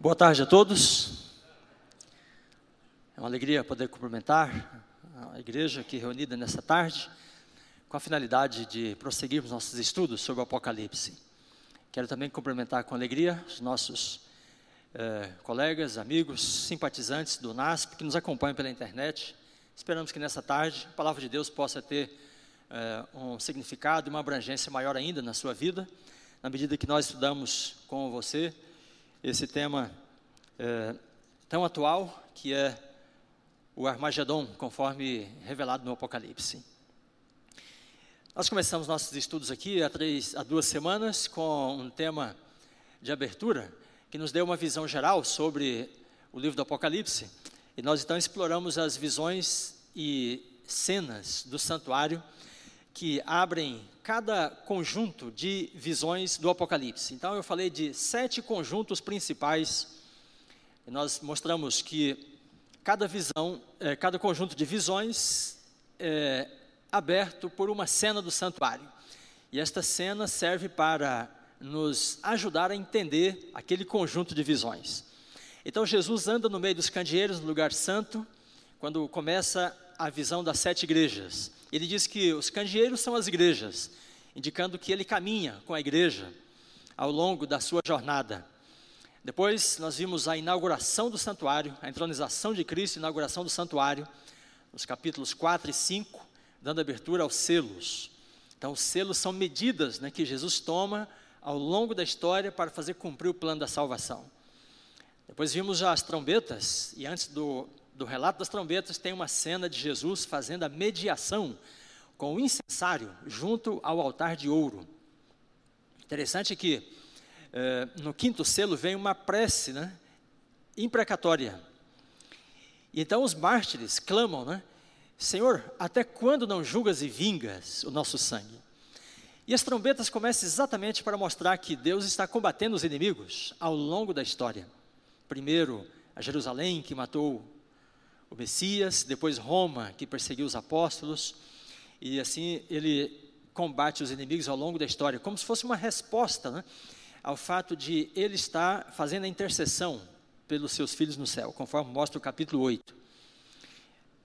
Boa tarde a todos. É uma alegria poder cumprimentar a igreja aqui reunida nessa tarde, com a finalidade de prosseguirmos nossos estudos sobre o Apocalipse. Quero também cumprimentar com alegria os nossos eh, colegas, amigos, simpatizantes do NASP que nos acompanham pela internet. Esperamos que nessa tarde a palavra de Deus possa ter eh, um significado e uma abrangência maior ainda na sua vida, na medida que nós estudamos com você esse tema é, tão atual que é o Armagedon, conforme revelado no Apocalipse. Nós começamos nossos estudos aqui há, três, há duas semanas com um tema de abertura que nos deu uma visão geral sobre o livro do Apocalipse e nós então exploramos as visões e cenas do santuário que abrem cada conjunto de visões do Apocalipse. Então, eu falei de sete conjuntos principais. Nós mostramos que cada visão, é, cada conjunto de visões é aberto por uma cena do santuário. E esta cena serve para nos ajudar a entender aquele conjunto de visões. Então, Jesus anda no meio dos candeeiros, no lugar santo, quando começa a visão das sete igrejas. Ele diz que os candeeiros são as igrejas, indicando que ele caminha com a igreja ao longo da sua jornada. Depois nós vimos a inauguração do santuário, a entronização de Cristo, a inauguração do santuário, nos capítulos 4 e 5, dando abertura aos selos. Então, os selos são medidas né, que Jesus toma ao longo da história para fazer cumprir o plano da salvação. Depois vimos já as trombetas, e antes do, do relato das trombetas, tem uma cena de Jesus fazendo a mediação com o incensário junto ao altar de ouro. Interessante que eh, no quinto selo vem uma prece né, imprecatória. Então os mártires clamam, né? Senhor, até quando não julgas e vingas o nosso sangue? E as trombetas começam exatamente para mostrar que Deus está combatendo os inimigos ao longo da história. Primeiro, a Jerusalém, que matou o Messias, depois Roma, que perseguiu os apóstolos, e assim ele combate os inimigos ao longo da história, como se fosse uma resposta né, ao fato de ele estar fazendo a intercessão pelos seus filhos no céu, conforme mostra o capítulo 8. Uh,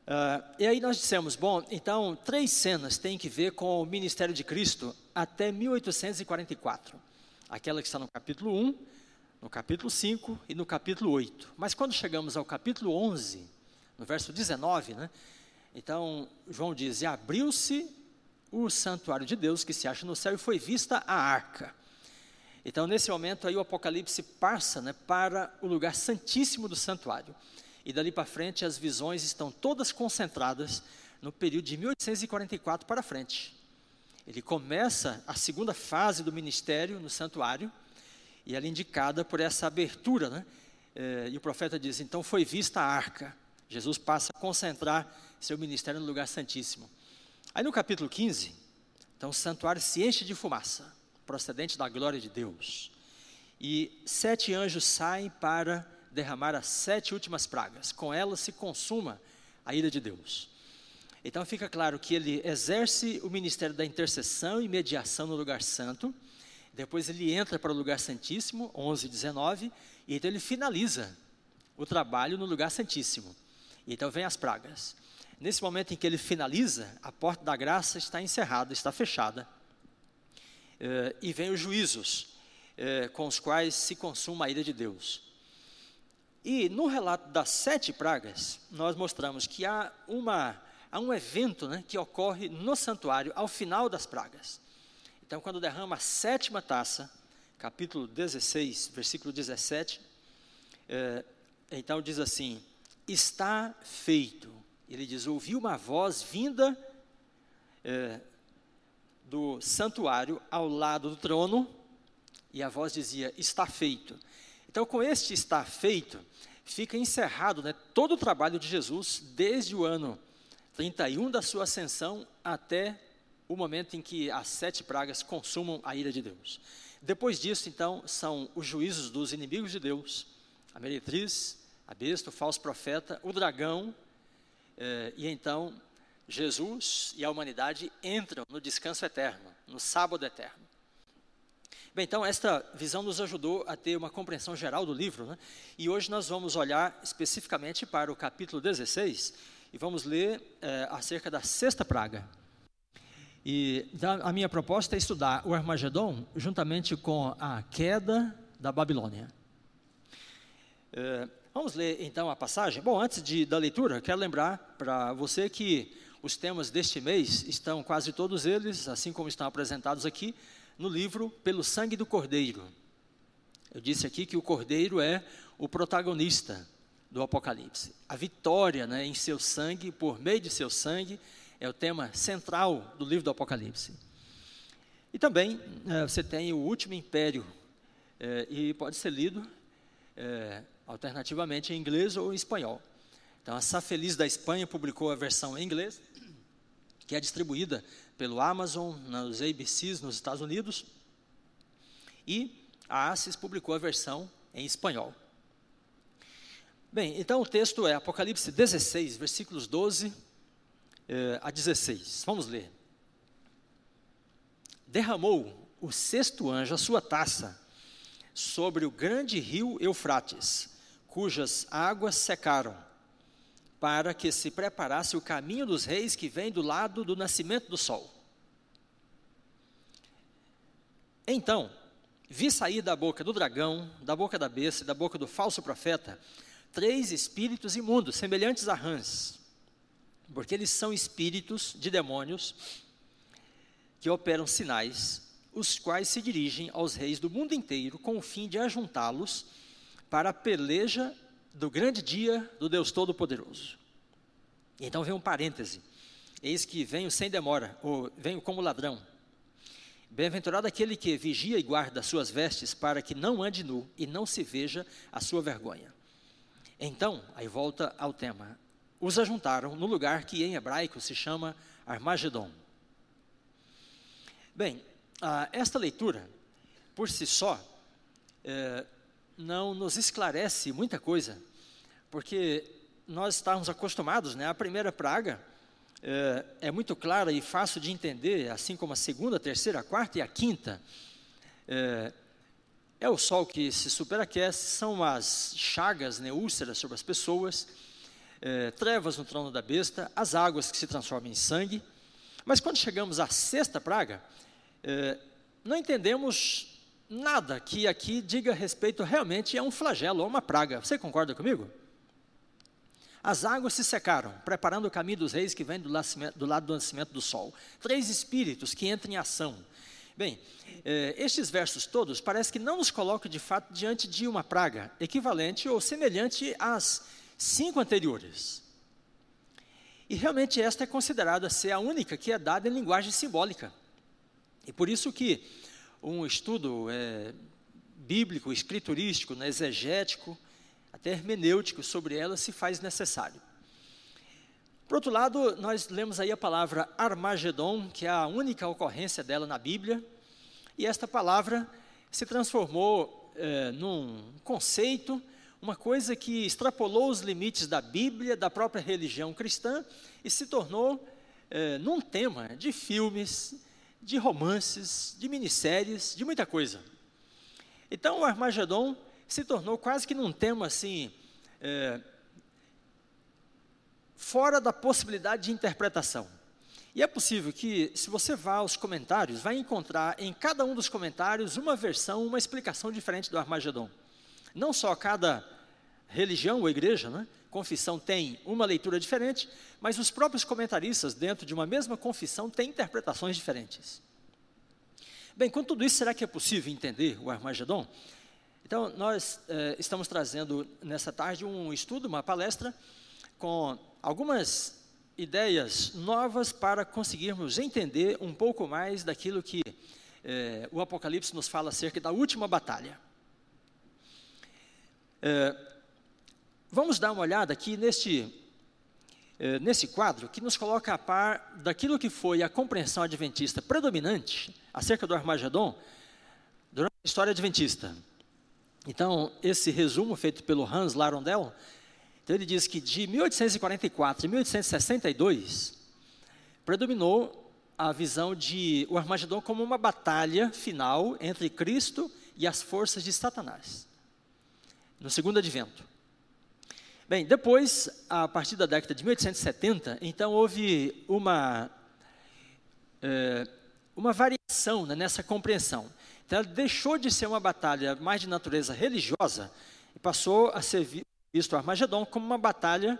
ah, e aí nós dissemos, bom, então três cenas têm que ver com o ministério de Cristo até 1844. Aquela que está no capítulo 1, no capítulo 5 e no capítulo 8. Mas quando chegamos ao capítulo 11, no verso 19, né? Então, João diz: E abriu-se o santuário de Deus que se acha no céu e foi vista a arca. Então, nesse momento aí o Apocalipse passa né, para o lugar santíssimo do santuário. E dali para frente as visões estão todas concentradas no período de 1844 para frente. Ele começa a segunda fase do ministério no santuário, e ela é indicada por essa abertura, né? É, e o profeta diz: então foi vista a arca. Jesus passa a concentrar seu ministério no lugar santíssimo. Aí no capítulo 15, então o santuário se enche de fumaça, procedente da glória de Deus. E sete anjos saem para derramar as sete últimas pragas. Com elas se consuma a ira de Deus. Então fica claro que ele exerce o ministério da intercessão e mediação no lugar santo. Depois ele entra para o lugar santíssimo, 11 e 19, e então ele finaliza o trabalho no lugar santíssimo. Então vem as pragas. Nesse momento em que ele finaliza, a porta da graça está encerrada, está fechada. Eh, e vem os juízos, eh, com os quais se consuma a ira de Deus. E no relato das sete pragas, nós mostramos que há, uma, há um evento né, que ocorre no santuário ao final das pragas. Então, quando derrama a sétima taça, capítulo 16, versículo 17, eh, então diz assim: está feito. Ele diz: ouvi uma voz vinda é, do santuário ao lado do trono, e a voz dizia: está feito. Então, com este está feito, fica encerrado né, todo o trabalho de Jesus, desde o ano 31 da sua ascensão até o momento em que as sete pragas consumam a ira de Deus. Depois disso, então, são os juízos dos inimigos de Deus, a meretriz, a besta, o falso profeta, o dragão, eh, e então Jesus e a humanidade entram no descanso eterno, no sábado eterno. Bem, então, esta visão nos ajudou a ter uma compreensão geral do livro, né? e hoje nós vamos olhar especificamente para o capítulo 16 e vamos ler é, acerca da sexta praga. E a minha proposta é estudar o Armagedon juntamente com a queda da Babilônia. É, vamos ler então a passagem? Bom, antes de, da leitura, quero lembrar para você que os temas deste mês estão quase todos eles, assim como estão apresentados aqui, no livro Pelo Sangue do Cordeiro. Eu disse aqui que o Cordeiro é o protagonista do Apocalipse. A vitória né, em seu sangue, por meio de seu sangue, é o tema central do livro do Apocalipse. E também é, você tem o último império, é, e pode ser lido é, alternativamente em inglês ou em espanhol. Então, a Sá Feliz da Espanha publicou a versão em inglês, que é distribuída pelo Amazon, nos ABCs nos Estados Unidos, e a ACES publicou a versão em espanhol. Bem, então o texto é Apocalipse 16, versículos 12 eh, a 16. Vamos ler. Derramou o sexto anjo a sua taça sobre o grande rio Eufrates, cujas águas secaram, para que se preparasse o caminho dos reis que vem do lado do nascimento do sol. Então, vi sair da boca do dragão, da boca da besta e da boca do falso profeta, três espíritos imundos, semelhantes a rãs porque eles são espíritos de demônios que operam sinais, os quais se dirigem aos reis do mundo inteiro com o fim de ajuntá-los para a peleja do grande dia do Deus Todo-Poderoso. Então vem um parêntese. Eis que venho sem demora, ou venho como ladrão. Bem-aventurado aquele que vigia e guarda suas vestes para que não ande nu e não se veja a sua vergonha. Então, aí volta ao tema os ajuntaram no lugar que em hebraico se chama Armagedon. Bem, ah, esta leitura, por si só, é, não nos esclarece muita coisa, porque nós estamos acostumados, né? A primeira praga é, é, muito clara e fácil de entender, assim como a segunda, a terceira, a quarta e a quinta. É, é o sol que se superaquece, são as chagas, né, úlceras sobre as pessoas, é, trevas no trono da besta, as águas que se transformam em sangue. Mas quando chegamos à sexta praga, não entendemos nada que aqui diga respeito realmente a um flagelo, a uma praga. Você concorda comigo? As águas se secaram, preparando o caminho dos reis que vem do, do lado do nascimento do sol. Três espíritos que entram em ação. Bem, eh, estes versos todos parece que não nos colocam de fato diante de uma praga equivalente ou semelhante às cinco anteriores. E realmente esta é considerada ser a única que é dada em linguagem simbólica. E por isso que um estudo é, bíblico, escriturístico, né, exegético, até hermenêutico sobre ela se faz necessário. Por outro lado, nós lemos aí a palavra Armagedon, que é a única ocorrência dela na Bíblia, e esta palavra se transformou é, num conceito uma coisa que extrapolou os limites da Bíblia, da própria religião cristã e se tornou é, num tema de filmes, de romances, de minisséries, de muita coisa. Então o Armagedon se tornou quase que num tema assim, é, fora da possibilidade de interpretação. E é possível que, se você vá aos comentários, vai encontrar em cada um dos comentários uma versão, uma explicação diferente do Armagedon. Não só cada religião ou igreja, né, confissão tem uma leitura diferente, mas os próprios comentaristas, dentro de uma mesma confissão, têm interpretações diferentes. Bem, com tudo isso, será que é possível entender o Armagedon? Então, nós eh, estamos trazendo nessa tarde um estudo, uma palestra, com algumas ideias novas para conseguirmos entender um pouco mais daquilo que eh, o Apocalipse nos fala acerca da última batalha. Eh, Vamos dar uma olhada aqui neste, eh, nesse quadro que nos coloca a par daquilo que foi a compreensão adventista predominante acerca do Armagedon durante a história adventista. Então, esse resumo feito pelo Hans Larondel, então ele diz que de 1844 a 1862 predominou a visão de o Armagedon como uma batalha final entre Cristo e as forças de Satanás, no segundo advento. Bem, depois, a partir da década de 1870, então houve uma, é, uma variação né, nessa compreensão. Então, ela deixou de ser uma batalha mais de natureza religiosa e passou a ser visto Armagedon como uma batalha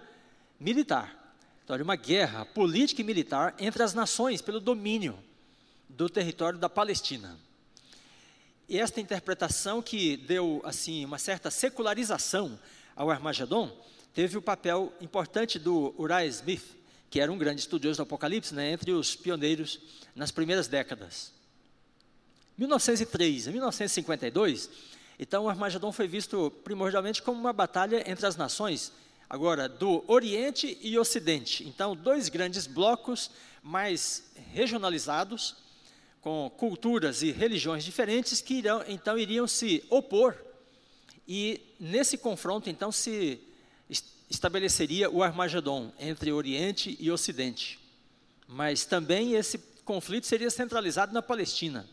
militar. Então, uma guerra política e militar entre as nações pelo domínio do território da Palestina. E esta interpretação que deu assim uma certa secularização ao Armagedon teve o papel importante do Uriah Smith, que era um grande estudioso do Apocalipse, né, entre os pioneiros nas primeiras décadas. 1903 a 1952, então o Armagedon foi visto primordialmente como uma batalha entre as nações, agora do Oriente e Ocidente. Então, dois grandes blocos mais regionalizados, com culturas e religiões diferentes, que irão, então iriam se opor. E nesse confronto, então, se estabeleceria o Armagedon entre Oriente e Ocidente. Mas também esse conflito seria centralizado na Palestina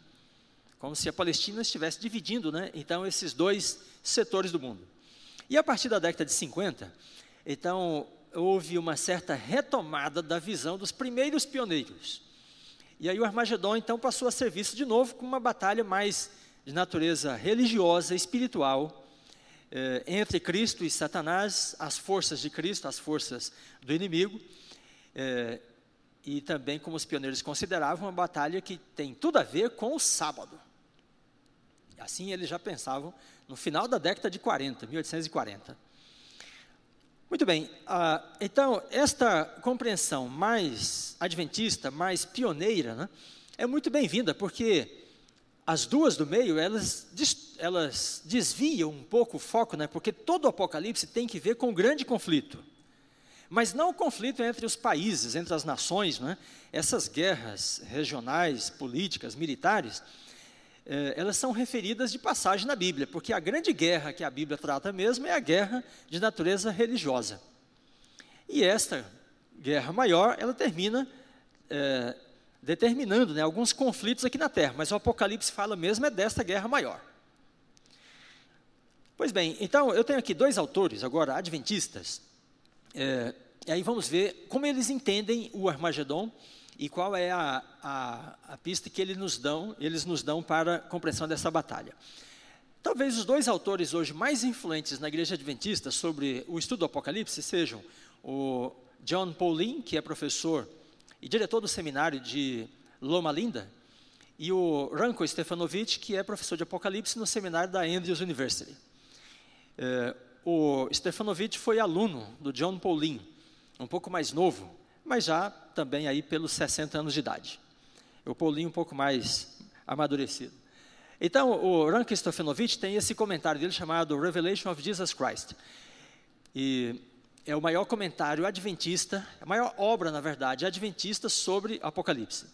como se a Palestina estivesse dividindo, né, então, esses dois setores do mundo. E a partir da década de 50, então, houve uma certa retomada da visão dos primeiros pioneiros. E aí o Armagedon, então, passou a ser visto de novo como uma batalha mais de natureza religiosa, espiritual, eh, entre Cristo e Satanás, as forças de Cristo, as forças do inimigo, eh, e também, como os pioneiros consideravam, uma batalha que tem tudo a ver com o sábado. Assim eles já pensavam no final da década de 40, 1840. Muito bem, ah, então esta compreensão mais adventista, mais pioneira, né, é muito bem-vinda, porque as duas do meio, elas, elas desviam um pouco o foco, né, porque todo o Apocalipse tem que ver com o grande conflito. Mas não o conflito entre os países, entre as nações, né, essas guerras regionais, políticas, militares, é, elas são referidas de passagem na Bíblia, porque a grande guerra que a Bíblia trata mesmo é a guerra de natureza religiosa. E esta guerra maior, ela termina é, determinando né, alguns conflitos aqui na Terra, mas o Apocalipse fala mesmo é desta guerra maior. Pois bem, então eu tenho aqui dois autores agora adventistas, é, e aí vamos ver como eles entendem o Armagedon e qual é a, a, a pista que eles nos, dão, eles nos dão para a compreensão dessa batalha. Talvez os dois autores hoje mais influentes na igreja adventista sobre o estudo do Apocalipse sejam o John Paulin, que é professor e diretor do seminário de Loma Linda, e o Ranko Stefanovic, que é professor de Apocalipse no seminário da Andrews University. É, o Stefanovic foi aluno do John Paulin, um pouco mais novo, mas já também aí pelos 60 anos de idade. O Paulinho um pouco mais amadurecido. Então, o Rankin Stefanovic tem esse comentário dele chamado Revelation of Jesus Christ. E é o maior comentário adventista, a maior obra, na verdade, adventista sobre Apocalipse.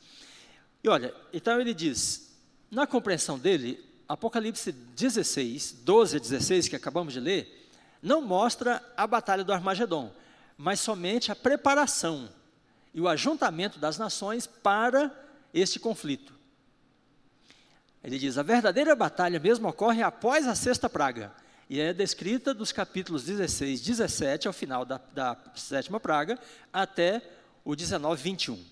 E olha, então ele diz, na compreensão dele, Apocalipse 16, 12 a 16, que acabamos de ler, não mostra a batalha do Armagedon, mas somente a preparação e o ajuntamento das nações para este conflito. Ele diz: a verdadeira batalha mesmo ocorre após a sexta praga, e é descrita dos capítulos 16, 17, ao final da, da sétima praga, até o 19, 21.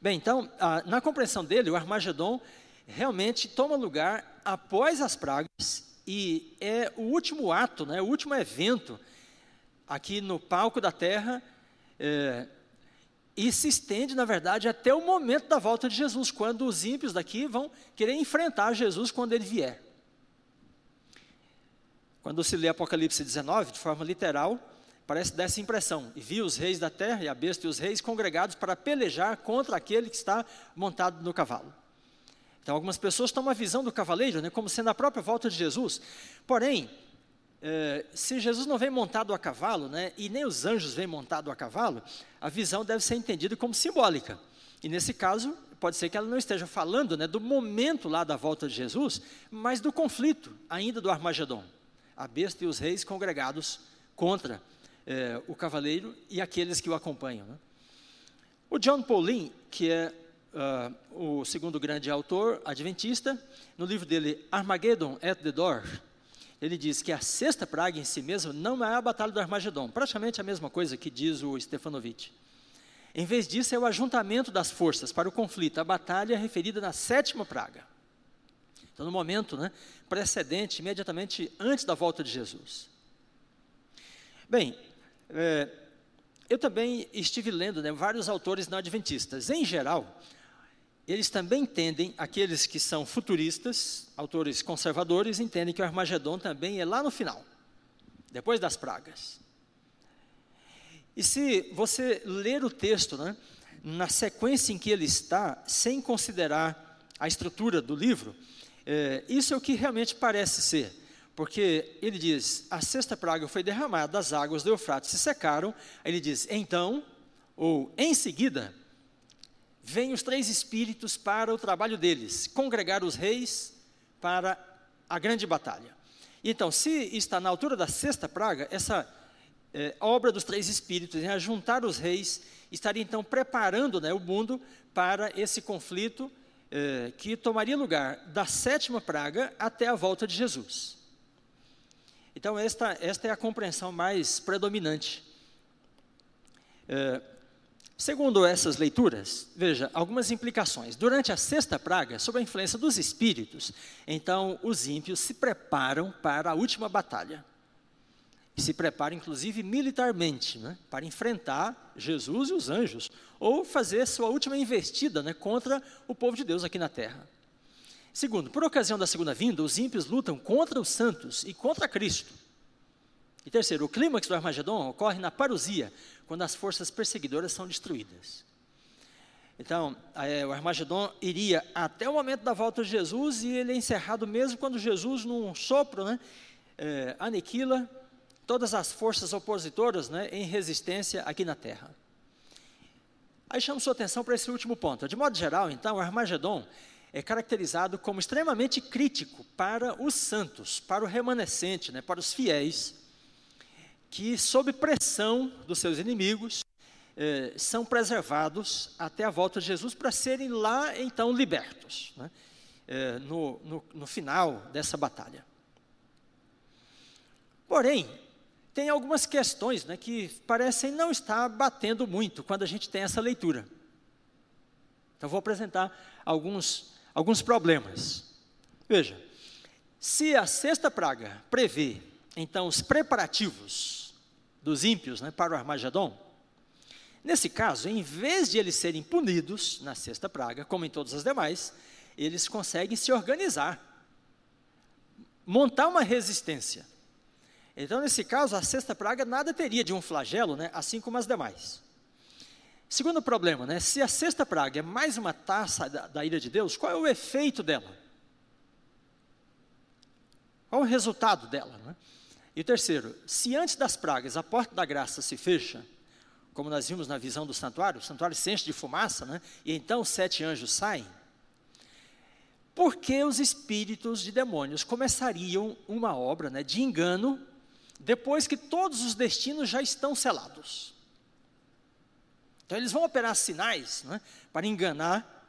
Bem, então, a, na compreensão dele, o Armagedon realmente toma lugar após as pragas e é o último ato, né, o último evento aqui no palco da terra é, e se estende, na verdade, até o momento da volta de Jesus, quando os ímpios daqui vão querer enfrentar Jesus quando ele vier. Quando se lê Apocalipse 19, de forma literal, parece dessa impressão. E vi os reis da terra, e a besta e os reis congregados para pelejar contra aquele que está montado no cavalo. Então, algumas pessoas têm uma visão do cavaleiro né, como sendo a própria volta de Jesus. Porém, é, se Jesus não vem montado a cavalo, né, e nem os anjos vêm montado a cavalo, a visão deve ser entendida como simbólica. E nesse caso, pode ser que ela não esteja falando né, do momento lá da volta de Jesus, mas do conflito ainda do Armagedon. A besta e os reis congregados contra é, o cavaleiro e aqueles que o acompanham. Né? O John Paulin, que é uh, o segundo grande autor adventista, no livro dele Armageddon at the Door, ele diz que a sexta praga em si mesma não é a batalha do Armagedon, praticamente a mesma coisa que diz o Stefanovic. Em vez disso, é o ajuntamento das forças para o conflito, a batalha referida na sétima praga. Então, no momento né, precedente, imediatamente antes da volta de Jesus. Bem, é, eu também estive lendo né, vários autores não adventistas. Em geral, eles também entendem, aqueles que são futuristas, autores conservadores, entendem que o Armagedon também é lá no final, depois das pragas. E se você ler o texto, né, na sequência em que ele está, sem considerar a estrutura do livro, é, isso é o que realmente parece ser. Porque ele diz: a sexta praga foi derramada, as águas do Eufrates se secaram. Ele diz: então, ou em seguida, vêm os três espíritos para o trabalho deles, congregar os reis para a grande batalha. Então, se está na altura da sexta praga, essa é, obra dos três espíritos em ajuntar os reis estaria então preparando né, o mundo para esse conflito é, que tomaria lugar da sétima praga até a volta de Jesus. Então, esta, esta é a compreensão mais predominante. É, Segundo essas leituras, veja, algumas implicações. Durante a sexta praga, sob a influência dos espíritos, então os ímpios se preparam para a última batalha. E se preparam, inclusive, militarmente, né, para enfrentar Jesus e os anjos, ou fazer sua última investida né, contra o povo de Deus aqui na terra. Segundo, por ocasião da segunda vinda, os ímpios lutam contra os santos e contra Cristo. E terceiro, o clímax do Armagedon ocorre na parousia, quando as forças perseguidoras são destruídas. Então, é, o Armagedon iria até o momento da volta de Jesus e ele é encerrado mesmo quando Jesus, num sopro, né, é, aniquila todas as forças opositoras né, em resistência aqui na Terra. Aí chamo sua atenção para esse último ponto. De modo geral, então, o Armagedon é caracterizado como extremamente crítico para os santos, para o remanescente, né, para os fiéis, que, sob pressão dos seus inimigos, eh, são preservados até a volta de Jesus para serem lá então libertos, né, eh, no, no, no final dessa batalha. Porém, tem algumas questões né, que parecem não estar batendo muito quando a gente tem essa leitura. Então, vou apresentar alguns, alguns problemas. Veja, se a sexta praga prevê então os preparativos dos ímpios né, para o Armagedon, nesse caso, em vez de eles serem punidos na sexta praga, como em todas as demais, eles conseguem se organizar, montar uma resistência. Então, nesse caso, a sexta praga nada teria de um flagelo, né, assim como as demais. Segundo problema, né, se a sexta praga é mais uma taça da, da ira de Deus, qual é o efeito dela? Qual o resultado dela? Né? E terceiro, se antes das pragas a porta da graça se fecha, como nós vimos na visão do santuário, o santuário se enche de fumaça, né? e então sete anjos saem, por que os espíritos de demônios começariam uma obra né, de engano depois que todos os destinos já estão selados? Então eles vão operar sinais né, para enganar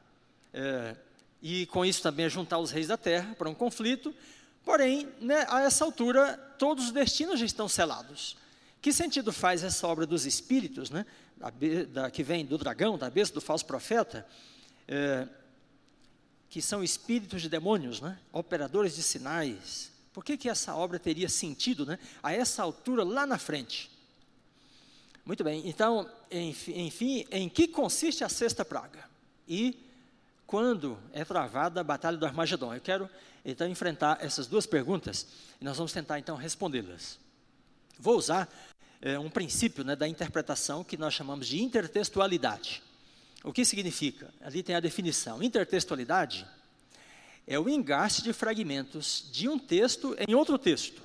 é, e com isso também juntar os reis da terra para um conflito, Porém, né, a essa altura, todos os destinos já estão selados. Que sentido faz essa obra dos espíritos, né, da, da, que vem do dragão, da besta do falso profeta, é, que são espíritos de demônios, né, operadores de sinais? Por que, que essa obra teria sentido né, a essa altura lá na frente? Muito bem, então, enfim, em que consiste a sexta praga? E quando é travada a batalha do Armagedon? Eu quero então enfrentar essas duas perguntas e nós vamos tentar então respondê-las. Vou usar é, um princípio né, da interpretação que nós chamamos de intertextualidade. O que significa? Ali tem a definição. Intertextualidade é o engaste de fragmentos de um texto em outro texto.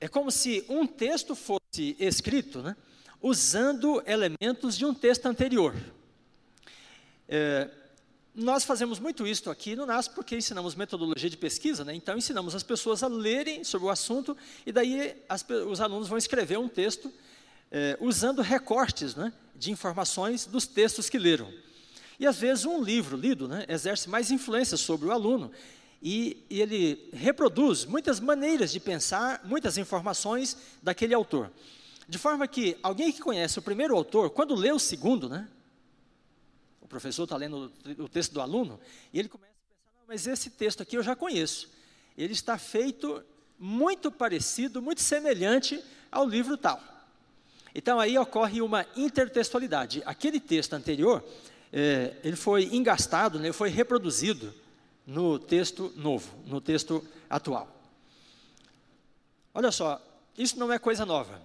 É como se um texto fosse escrito né, usando elementos de um texto anterior. É, nós fazemos muito isso aqui no NAS porque ensinamos metodologia de pesquisa, né? então ensinamos as pessoas a lerem sobre o assunto e daí as, os alunos vão escrever um texto é, usando recortes né, de informações dos textos que leram. E às vezes um livro lido né, exerce mais influência sobre o aluno e, e, ele reproduz muitas maneiras de pensar, muitas informações daquele autor. De forma que alguém que conhece o primeiro autor, quando lê o segundo, né, o professor está lendo o texto do aluno, e ele começa a pensar, mas esse texto aqui eu já conheço. Ele está feito muito parecido, muito semelhante ao livro tal. Então aí ocorre uma intertextualidade. Aquele texto anterior é, ele foi engastado, né, foi reproduzido no texto novo, no texto atual. Olha só, isso não é coisa nova.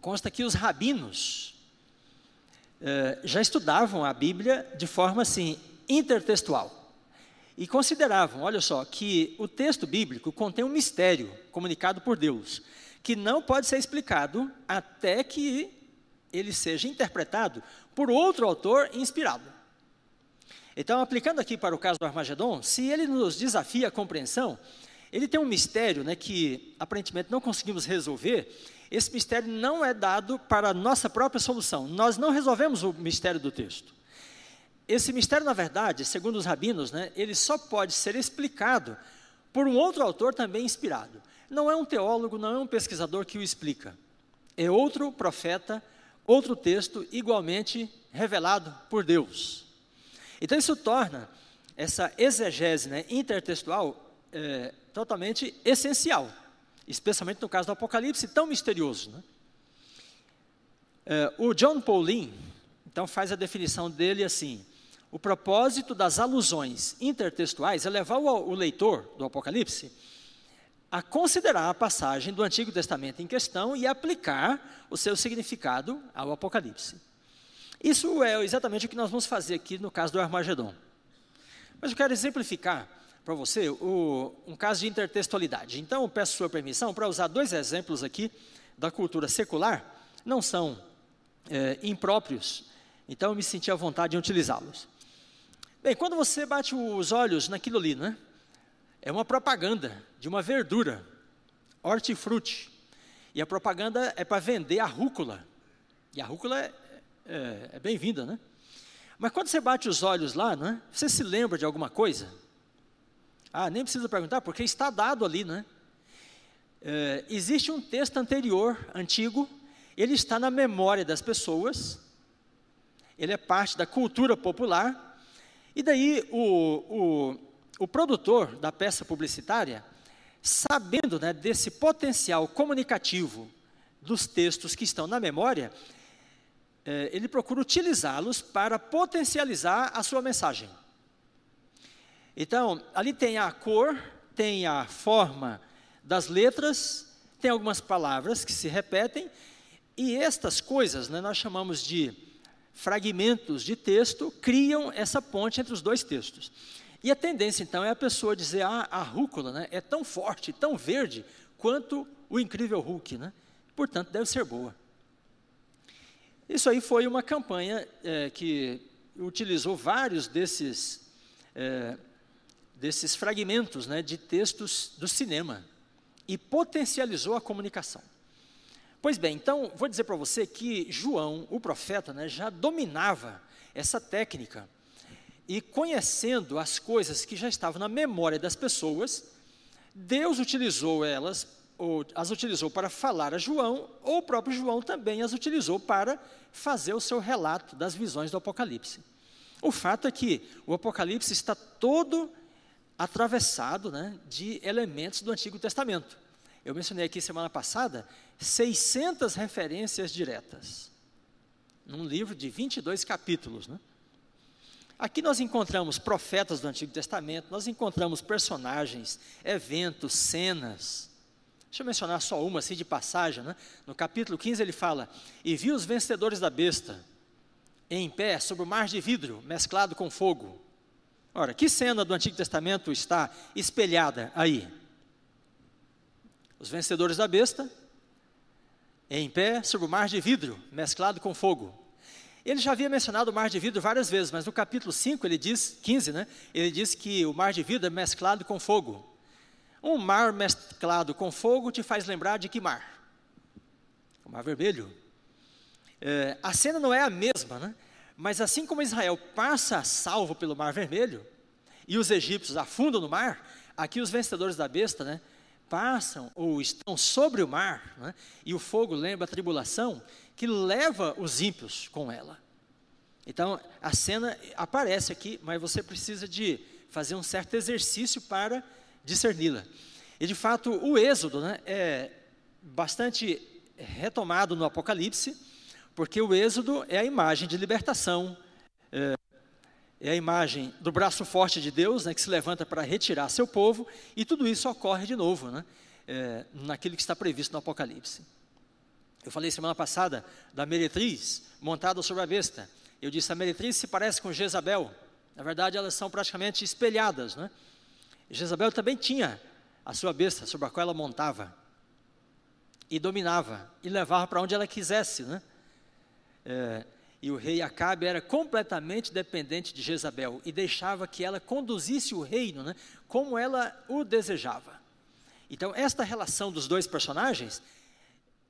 Consta que os rabinos é, já estudavam a Bíblia de forma assim, intertextual. E consideravam, olha só, que o texto bíblico contém um mistério comunicado por Deus, que não pode ser explicado até que ele seja interpretado por outro autor inspirado. Então, aplicando aqui para o caso do Armagedon, se ele nos desafia a compreensão, ele tem um mistério né, que aparentemente não conseguimos resolver. Esse mistério não é dado para a nossa própria solução. Nós não resolvemos o mistério do texto. Esse mistério, na verdade, segundo os rabinos, né, ele só pode ser explicado por um outro autor também inspirado. Não é um teólogo, não é um pesquisador que o explica. É outro profeta outro texto igualmente revelado por Deus. Então isso torna essa exegese né, intertextual é, totalmente essencial, especialmente no caso do Apocalipse, tão misterioso. Né? É, o John Paulin, então, faz a definição dele assim: o propósito das alusões intertextuais é levar o, o leitor do Apocalipse a considerar a passagem do Antigo Testamento em questão e aplicar o seu significado ao Apocalipse. Isso é exatamente o que nós vamos fazer aqui no caso do Armagedon. Mas eu quero exemplificar para você o, um caso de intertextualidade. Então, eu peço sua permissão para usar dois exemplos aqui da cultura secular, não são é, impróprios, então eu me senti à vontade em utilizá-los. Bem, quando você bate os olhos naquilo ali, né? É uma propaganda de uma verdura, hortifruti. E a propaganda é para vender a rúcula. E a rúcula é, é, é bem-vinda, né? Mas quando você bate os olhos lá, né, você se lembra de alguma coisa? Ah, nem precisa perguntar, porque está dado ali, né? É, existe um texto anterior, antigo, ele está na memória das pessoas, ele é parte da cultura popular, e daí o, o, o produtor da peça publicitária, sabendo né, desse potencial comunicativo dos textos que estão na memória, eh, ele procura utilizá-los para potencializar a sua mensagem. Então, ali tem a cor, tem a forma das letras, tem algumas palavras que se repetem, e estas coisas né, nós chamamos de fragmentos de texto, criam essa ponte entre os dois textos. E a tendência, então, é a pessoa dizer, ah, a rúcula né, é tão forte, tão verde, quanto o incrível Hulk, né? portanto, deve ser boa. Isso aí foi uma campanha é, que utilizou vários desses, é, desses fragmentos né, de textos do cinema e potencializou a comunicação. Pois bem, então, vou dizer para você que João, o profeta, né, já dominava essa técnica e conhecendo as coisas que já estavam na memória das pessoas, Deus utilizou elas, ou as utilizou para falar a João, ou o próprio João também as utilizou para fazer o seu relato das visões do Apocalipse. O fato é que o Apocalipse está todo atravessado né, de elementos do Antigo Testamento. Eu mencionei aqui semana passada 600 referências diretas, num livro de 22 capítulos. Né? Aqui nós encontramos profetas do Antigo Testamento, nós encontramos personagens, eventos, cenas. Deixa eu mencionar só uma assim de passagem, né? No capítulo 15 ele fala: "E vi os vencedores da besta em pé sobre o mar de vidro, mesclado com fogo". Ora, que cena do Antigo Testamento está espelhada aí? Os vencedores da besta em pé sobre o mar de vidro, mesclado com fogo. Ele já havia mencionado o mar de vidro várias vezes, mas no capítulo 5, ele diz, 15, né? Ele diz que o mar de vidro é mesclado com fogo. Um mar mesclado com fogo te faz lembrar de que mar? O mar vermelho. É, a cena não é a mesma, né? Mas assim como Israel passa salvo pelo Mar Vermelho e os egípcios afundam no mar, aqui os vencedores da besta, né? Passam ou estão sobre o mar, né? e o fogo lembra a tribulação que leva os ímpios com ela. Então, a cena aparece aqui, mas você precisa de fazer um certo exercício para discerni-la. E, de fato, o êxodo né, é bastante retomado no Apocalipse, porque o êxodo é a imagem de libertação, é, é a imagem do braço forte de Deus, né, que se levanta para retirar seu povo, e tudo isso ocorre de novo, né, é, naquilo que está previsto no Apocalipse. Eu falei semana passada da meretriz montada sobre a besta. Eu disse, a meretriz se parece com Jezabel. Na verdade, elas são praticamente espelhadas, né? Jezabel também tinha a sua besta sobre a qual ela montava e dominava e levava para onde ela quisesse, né? É, e o rei Acabe era completamente dependente de Jezabel e deixava que ela conduzisse o reino, né? Como ela o desejava. Então, esta relação dos dois personagens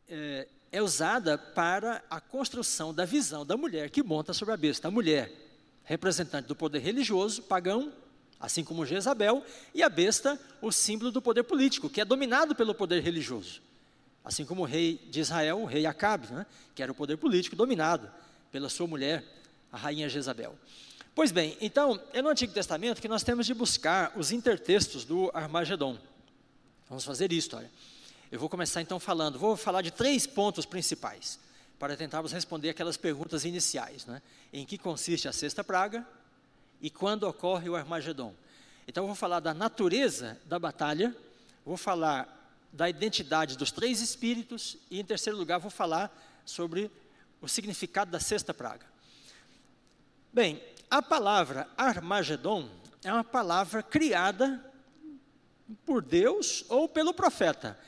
é, é usada para a construção da visão da mulher que monta sobre a besta. A mulher, representante do poder religioso, pagão, assim como Jezabel, e a besta, o símbolo do poder político, que é dominado pelo poder religioso. Assim como o rei de Israel, o rei Acabe, né, que era o poder político dominado pela sua mulher, a rainha Jezabel. Pois bem, então, é no Antigo Testamento que nós temos de buscar os intertextos do Armagedon. Vamos fazer isso, olha. Eu vou começar então falando, vou falar de três pontos principais, para tentarmos responder aquelas perguntas iniciais, né? Em que consiste a sexta praga e quando ocorre o Armagedon. Então eu vou falar da natureza da batalha, vou falar da identidade dos três espíritos e em terceiro lugar vou falar sobre o significado da sexta praga. Bem, a palavra Armagedon é uma palavra criada por Deus ou pelo profeta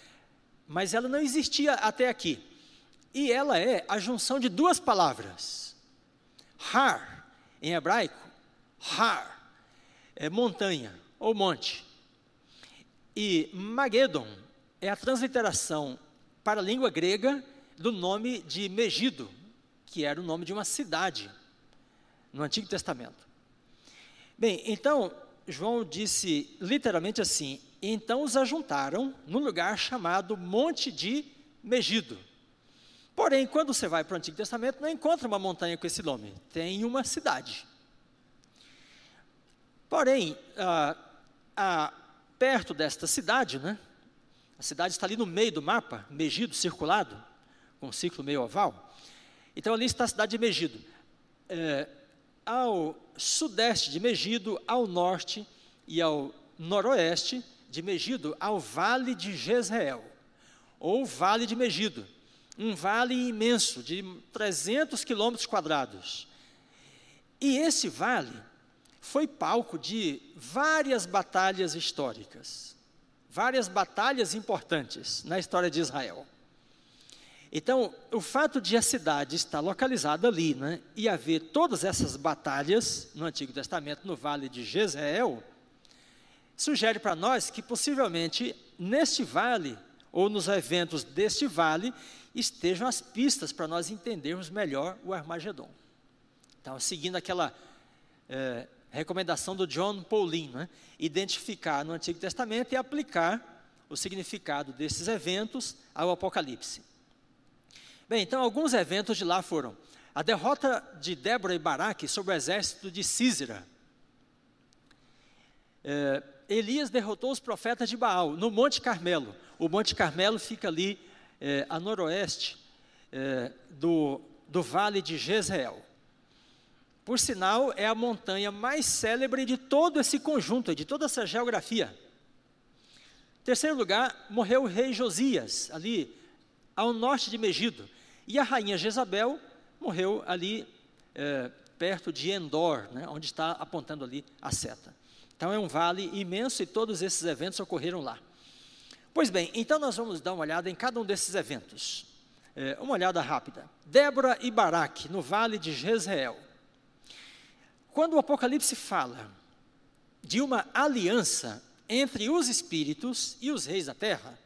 mas ela não existia até aqui. E ela é a junção de duas palavras. Har, em hebraico, Har, é montanha ou monte. E Magedon é a transliteração para a língua grega do nome de Megido, que era o nome de uma cidade no Antigo Testamento. Bem, então, João disse literalmente assim: então os ajuntaram num lugar chamado Monte de Megido. Porém, quando você vai para o Antigo Testamento, não encontra uma montanha com esse nome, tem uma cidade. Porém, ah, ah, perto desta cidade, né, a cidade está ali no meio do mapa, Megido, circulado, com um ciclo meio oval. Então, ali está a cidade de Megido. É, ao sudeste de Megido, ao norte e ao noroeste de Megido ao vale de Jezreel, ou vale de Megido, um vale imenso de 300 quilômetros quadrados. E esse vale foi palco de várias batalhas históricas, várias batalhas importantes na história de Israel. Então, o fato de a cidade estar localizada ali, né, e haver todas essas batalhas no Antigo Testamento, no Vale de Jezreel, sugere para nós que possivelmente neste vale, ou nos eventos deste vale, estejam as pistas para nós entendermos melhor o Armagedon. Então, seguindo aquela é, recomendação do John Paulin, né, identificar no Antigo Testamento e aplicar o significado desses eventos ao Apocalipse. Bem, então alguns eventos de lá foram a derrota de Débora e Baraque sobre o exército de Císera. É, Elias derrotou os profetas de Baal no Monte Carmelo. O Monte Carmelo fica ali é, a noroeste é, do, do vale de Jezreel. Por sinal, é a montanha mais célebre de todo esse conjunto, de toda essa geografia. Em terceiro lugar, morreu o rei Josias, ali ao norte de Megido. E a rainha Jezabel morreu ali é, perto de Endor, né, onde está apontando ali a seta. Então é um vale imenso e todos esses eventos ocorreram lá. Pois bem, então nós vamos dar uma olhada em cada um desses eventos. É, uma olhada rápida. Débora e Baraque, no vale de Jezreel. Quando o Apocalipse fala de uma aliança entre os espíritos e os reis da terra,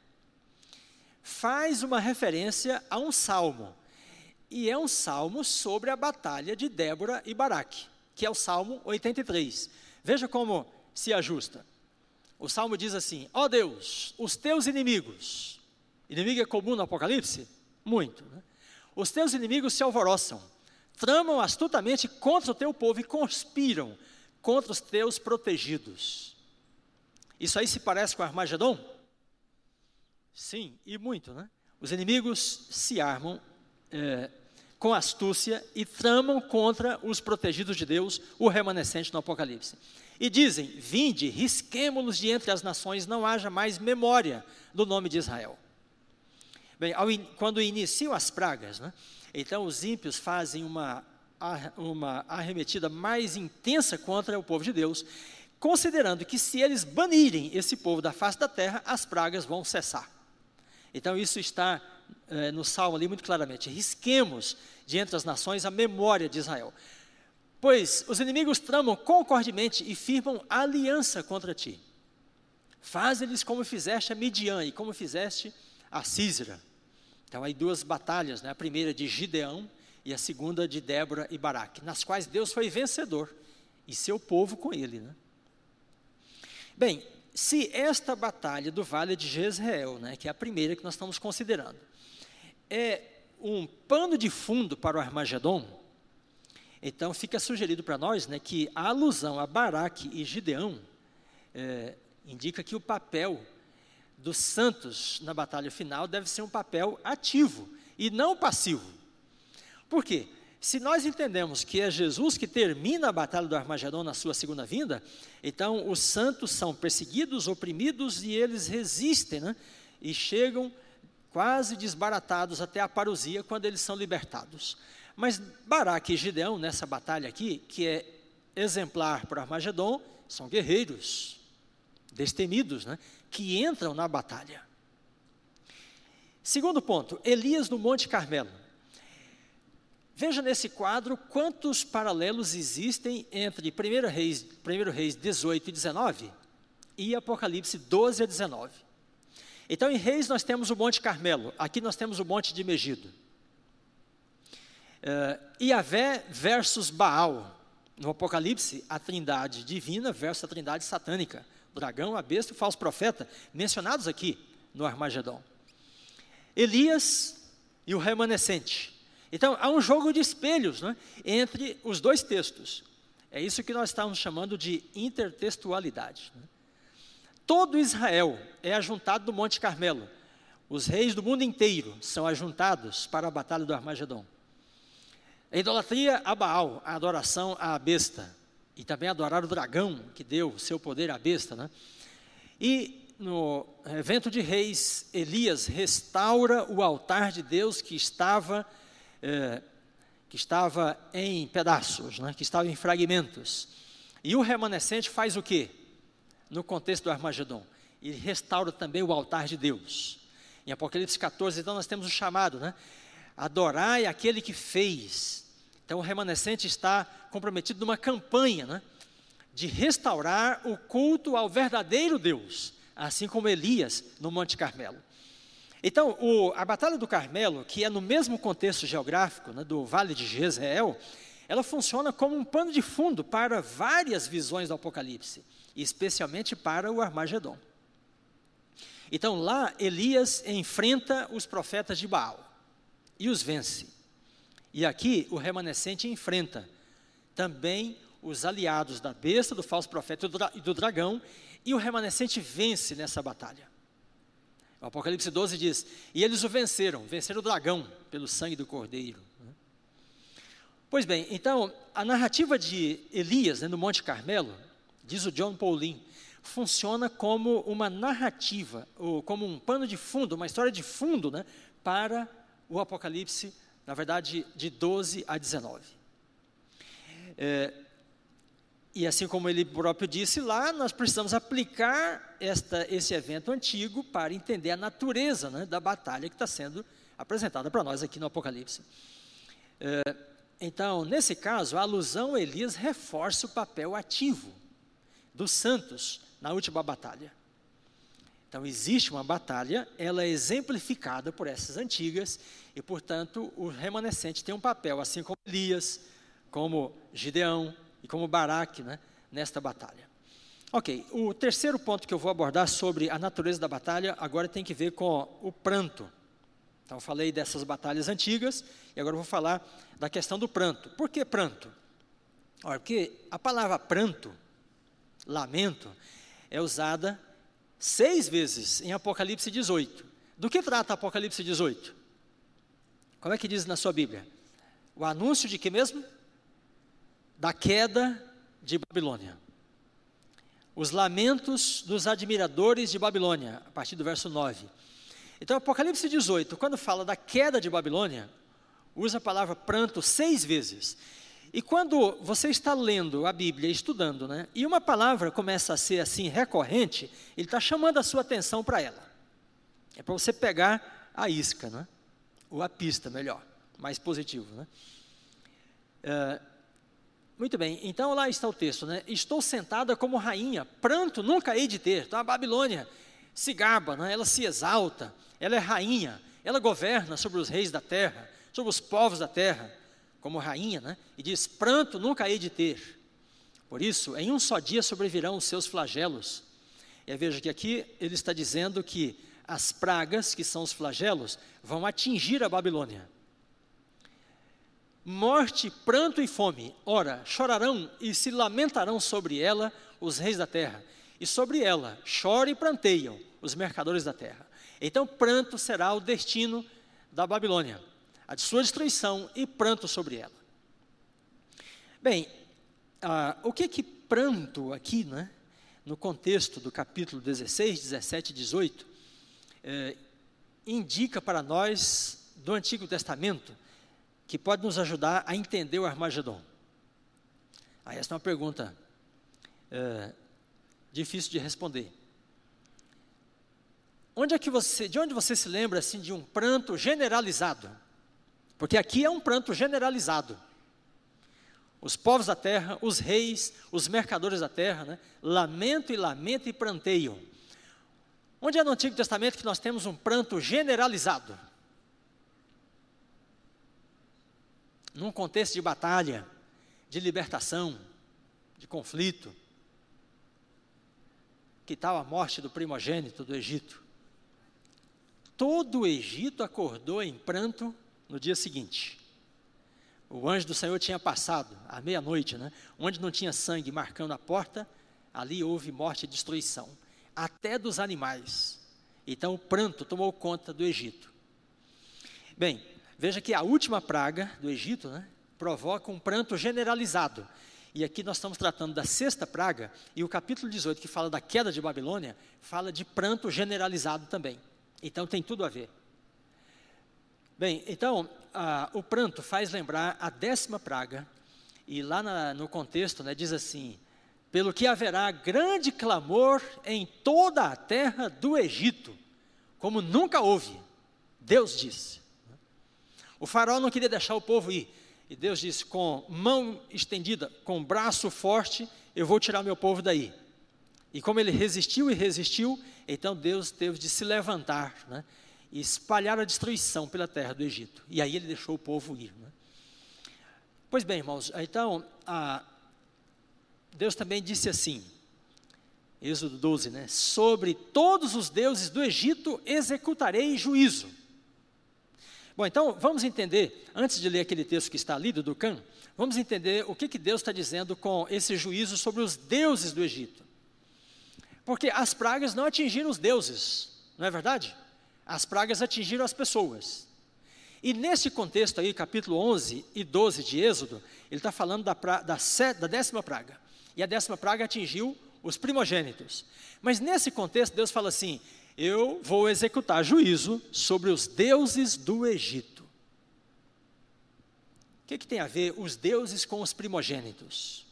faz uma referência a um salmo. e é um salmo sobre a batalha de Débora e Baraque, que é o Salmo 83. Veja como se ajusta. O salmo diz assim: Ó oh Deus, os teus inimigos, inimigo é comum no Apocalipse? Muito. Né? Os teus inimigos se alvoroçam, tramam astutamente contra o teu povo e conspiram contra os teus protegidos. Isso aí se parece com Armagedon? Sim, e muito, né? Os inimigos se armam é, com astúcia e tramam contra os protegidos de Deus, o remanescente no Apocalipse. E dizem: Vinde, risquemo-los de entre as nações, não haja mais memória do nome de Israel. Bem, ao, quando iniciam as pragas, né, então os ímpios fazem uma, uma arremetida mais intensa contra o povo de Deus, considerando que se eles banirem esse povo da face da terra, as pragas vão cessar. Então isso está é, no Salmo ali muito claramente: risquemos de entre as nações a memória de Israel. Pois os inimigos tramam concordemente e firmam aliança contra ti. Faze-lhes como fizeste a Midian e como fizeste a Císera. Então, aí duas batalhas, né? a primeira de Gideão e a segunda de Débora e Baraque, nas quais Deus foi vencedor e seu povo com ele. Né? Bem, se esta batalha do Vale de Jezreel, né, que é a primeira que nós estamos considerando, é um pano de fundo para o Armagedon, então fica sugerido para nós né, que a alusão a Baraque e Gideão é, indica que o papel dos santos na batalha final deve ser um papel ativo e não passivo. Por quê? Se nós entendemos que é Jesus que termina a batalha do Armagedon na sua segunda vinda, então os santos são perseguidos, oprimidos e eles resistem, né? E chegam quase desbaratados até a parousia quando eles são libertados. Mas Baraque e Gideão, nessa batalha aqui, que é exemplar para Armagedon, são guerreiros, destemidos, né? que entram na batalha. Segundo ponto, Elias no Monte Carmelo. Veja nesse quadro quantos paralelos existem entre 1 Reis, 1 Reis 18 e 19 e Apocalipse 12 a 19. Então, em Reis nós temos o Monte Carmelo, aqui nós temos o Monte de Megido. Uh, Iavé versus Baal. No Apocalipse, a trindade divina versus a trindade satânica o dragão, a besta e o falso profeta, mencionados aqui no Armagedon. Elias e o remanescente. Então, há um jogo de espelhos né, entre os dois textos. É isso que nós estamos chamando de intertextualidade. Né? Todo Israel é ajuntado do Monte Carmelo. Os reis do mundo inteiro são ajuntados para a batalha do Armagedon. A idolatria a Baal, a adoração à besta e também adorar o dragão que deu seu poder à besta, né? E no evento de reis, Elias restaura o altar de Deus que estava é, que estava em pedaços, né? que estava em fragmentos. E o remanescente faz o quê? No contexto do Armagedon, ele restaura também o altar de Deus. Em Apocalipse 14, então nós temos o chamado, né? Adorai aquele que fez então, o remanescente está comprometido numa campanha né, de restaurar o culto ao verdadeiro Deus, assim como Elias no Monte Carmelo. Então, o, a Batalha do Carmelo, que é no mesmo contexto geográfico né, do Vale de Jezreel, ela funciona como um pano de fundo para várias visões do Apocalipse, especialmente para o Armagedon. Então, lá, Elias enfrenta os profetas de Baal e os vence. E aqui o remanescente enfrenta também os aliados da besta, do falso profeta e do dragão, e o remanescente vence nessa batalha. O Apocalipse 12 diz: E eles o venceram, venceram o dragão pelo sangue do cordeiro. Pois bem, então, a narrativa de Elias né, no Monte Carmelo, diz o John Paulin, funciona como uma narrativa, ou como um pano de fundo, uma história de fundo né, para o Apocalipse na verdade, de 12 a 19. É, e assim como ele próprio disse lá, nós precisamos aplicar esta, esse evento antigo para entender a natureza né, da batalha que está sendo apresentada para nós aqui no Apocalipse. É, então, nesse caso, a alusão a Elias reforça o papel ativo dos santos na última batalha. Então, existe uma batalha, ela é exemplificada por essas antigas, e, portanto, o remanescente tem um papel, assim como Elias, como Gideão e como Baraque, né, nesta batalha. Ok, o terceiro ponto que eu vou abordar sobre a natureza da batalha agora tem que ver com o pranto. Então, eu falei dessas batalhas antigas e agora eu vou falar da questão do pranto. Por que pranto? Olha, porque a palavra pranto, lamento, é usada seis vezes em Apocalipse 18. Do que trata Apocalipse 18? Como é que diz na sua Bíblia? O anúncio de que mesmo? Da queda de Babilônia. Os lamentos dos admiradores de Babilônia, a partir do verso 9. Então, Apocalipse 18, quando fala da queda de Babilônia, usa a palavra pranto seis vezes. E quando você está lendo a Bíblia, estudando, né, e uma palavra começa a ser assim recorrente, ele está chamando a sua atenção para ela. É para você pegar a isca, né? ou a pista, melhor, mais positivo. Né? É, muito bem, então lá está o texto, né? Estou sentada como rainha, pranto nunca hei de ter. Então a Babilônia se gaba, né? ela se exalta, ela é rainha, ela governa sobre os reis da terra, sobre os povos da terra como rainha, né? e diz: Pranto nunca hei de ter. Por isso, em um só dia sobrevirão os seus flagelos. E veja que aqui ele está dizendo que as pragas, que são os flagelos, vão atingir a Babilônia. Morte, pranto e fome, ora, chorarão e se lamentarão sobre ela os reis da terra, e sobre ela choram e pranteiam os mercadores da terra. Então, pranto será o destino da Babilônia a de sua destruição e pranto sobre ela. Bem, ah, o que que pranto aqui, né, no contexto do capítulo 16, 17 e 18, eh, indica para nós do Antigo Testamento que pode nos ajudar a entender o Armagedon? Aí essa é uma pergunta eh, difícil de responder. Onde é que você, de onde você se lembra assim de um pranto generalizado? Porque aqui é um pranto generalizado. Os povos da terra, os reis, os mercadores da terra, né, lamento e lamento e pranteiam. Onde é no Antigo Testamento que nós temos um pranto generalizado? Num contexto de batalha, de libertação, de conflito. Que tal a morte do primogênito do Egito? Todo o Egito acordou em pranto no dia seguinte. O anjo do Senhor tinha passado, à meia-noite, né? onde não tinha sangue marcando a porta, ali houve morte e destruição, até dos animais. Então o pranto tomou conta do Egito. Bem, veja que a última praga do Egito né, provoca um pranto generalizado. E aqui nós estamos tratando da sexta praga, e o capítulo 18, que fala da queda de Babilônia, fala de pranto generalizado também. Então tem tudo a ver. Bem, então, o pranto faz lembrar a décima praga, e lá na, no contexto né, diz assim: pelo que haverá grande clamor em toda a terra do Egito, como nunca houve, Deus disse. O faraó não queria deixar o povo ir, e Deus disse: com mão estendida, com braço forte, eu vou tirar meu povo daí. E como ele resistiu e resistiu, então Deus teve de se levantar, né? E espalhar a destruição pela terra do Egito. E aí ele deixou o povo ir. Né? Pois bem, irmãos, então, a, Deus também disse assim, Êxodo 12, né? Sobre todos os deuses do Egito executarei juízo. Bom, então vamos entender, antes de ler aquele texto que está ali do Ducan, vamos entender o que, que Deus está dizendo com esse juízo sobre os deuses do Egito. Porque as pragas não atingiram os deuses, não é verdade? As pragas atingiram as pessoas. E nesse contexto aí, capítulo 11 e 12 de Êxodo, ele está falando da, pra, da, da décima praga. E a décima praga atingiu os primogênitos. Mas nesse contexto, Deus fala assim: Eu vou executar juízo sobre os deuses do Egito. O que, que tem a ver os deuses com os primogênitos?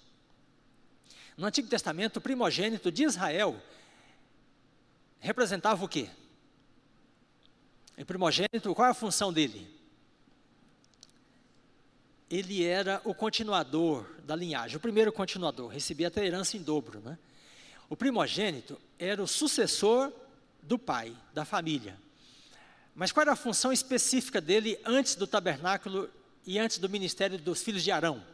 No Antigo Testamento, o primogênito de Israel representava o quê? O primogênito, qual é a função dele? Ele era o continuador da linhagem, o primeiro continuador, recebia até herança em dobro. Né? O primogênito era o sucessor do pai, da família. Mas qual era a função específica dele antes do tabernáculo e antes do ministério dos filhos de Arão?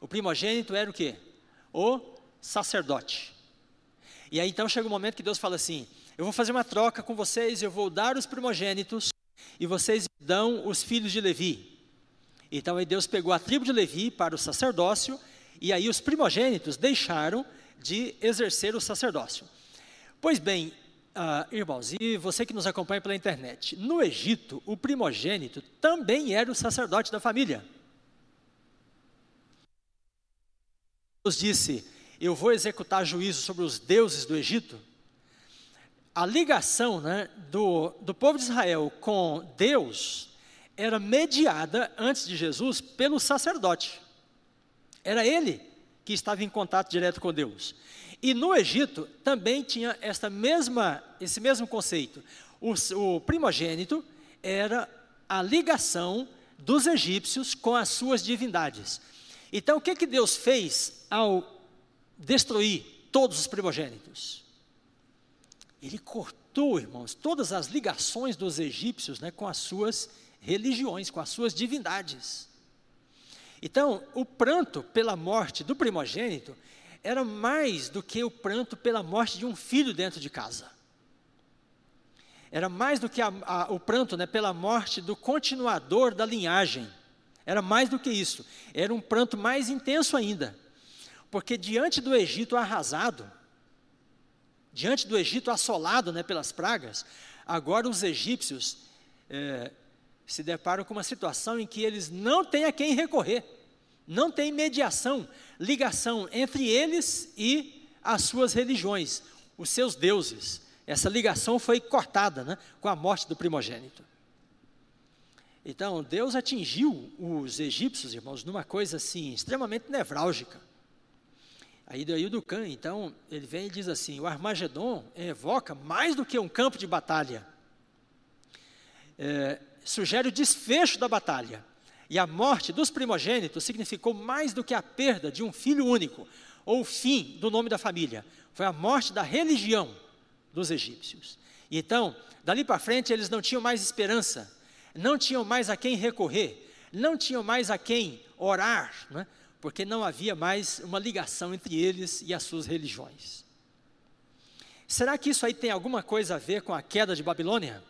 O primogênito era o quê? O sacerdote. E aí então chega um momento que Deus fala assim: Eu vou fazer uma troca com vocês, eu vou dar os primogênitos e vocês dão os filhos de Levi. Então aí Deus pegou a tribo de Levi para o sacerdócio e aí os primogênitos deixaram de exercer o sacerdócio. Pois bem, Uh, irmãos, e você que nos acompanha pela internet, no Egito, o primogênito também era o sacerdote da família. Deus disse: Eu vou executar juízo sobre os deuses do Egito. A ligação né, do, do povo de Israel com Deus era mediada antes de Jesus pelo sacerdote. Era ele que estava em contato direto com Deus. E no Egito também tinha esta mesma, esse mesmo conceito. O, o primogênito era a ligação dos egípcios com as suas divindades. Então, o que, que Deus fez ao destruir todos os primogênitos? Ele cortou, irmãos, todas as ligações dos egípcios né, com as suas religiões, com as suas divindades. Então, o pranto pela morte do primogênito era mais do que o pranto pela morte de um filho dentro de casa. Era mais do que a, a, o pranto né, pela morte do continuador da linhagem. Era mais do que isso. Era um pranto mais intenso ainda. Porque diante do Egito arrasado, diante do Egito assolado né, pelas pragas, agora os egípcios é, se deparam com uma situação em que eles não têm a quem recorrer. Não tem mediação, ligação entre eles e as suas religiões, os seus deuses. Essa ligação foi cortada né, com a morte do primogênito. Então, Deus atingiu os egípcios, irmãos, numa coisa assim, extremamente nevrálgica. Aí daí o Ducan, então, ele vem e diz assim: o Armagedon evoca mais do que um campo de batalha. É, sugere o desfecho da batalha. E a morte dos primogênitos significou mais do que a perda de um filho único, ou o fim do nome da família. Foi a morte da religião dos egípcios. E então, dali para frente, eles não tinham mais esperança, não tinham mais a quem recorrer, não tinham mais a quem orar, né? Porque não havia mais uma ligação entre eles e as suas religiões. Será que isso aí tem alguma coisa a ver com a queda de Babilônia?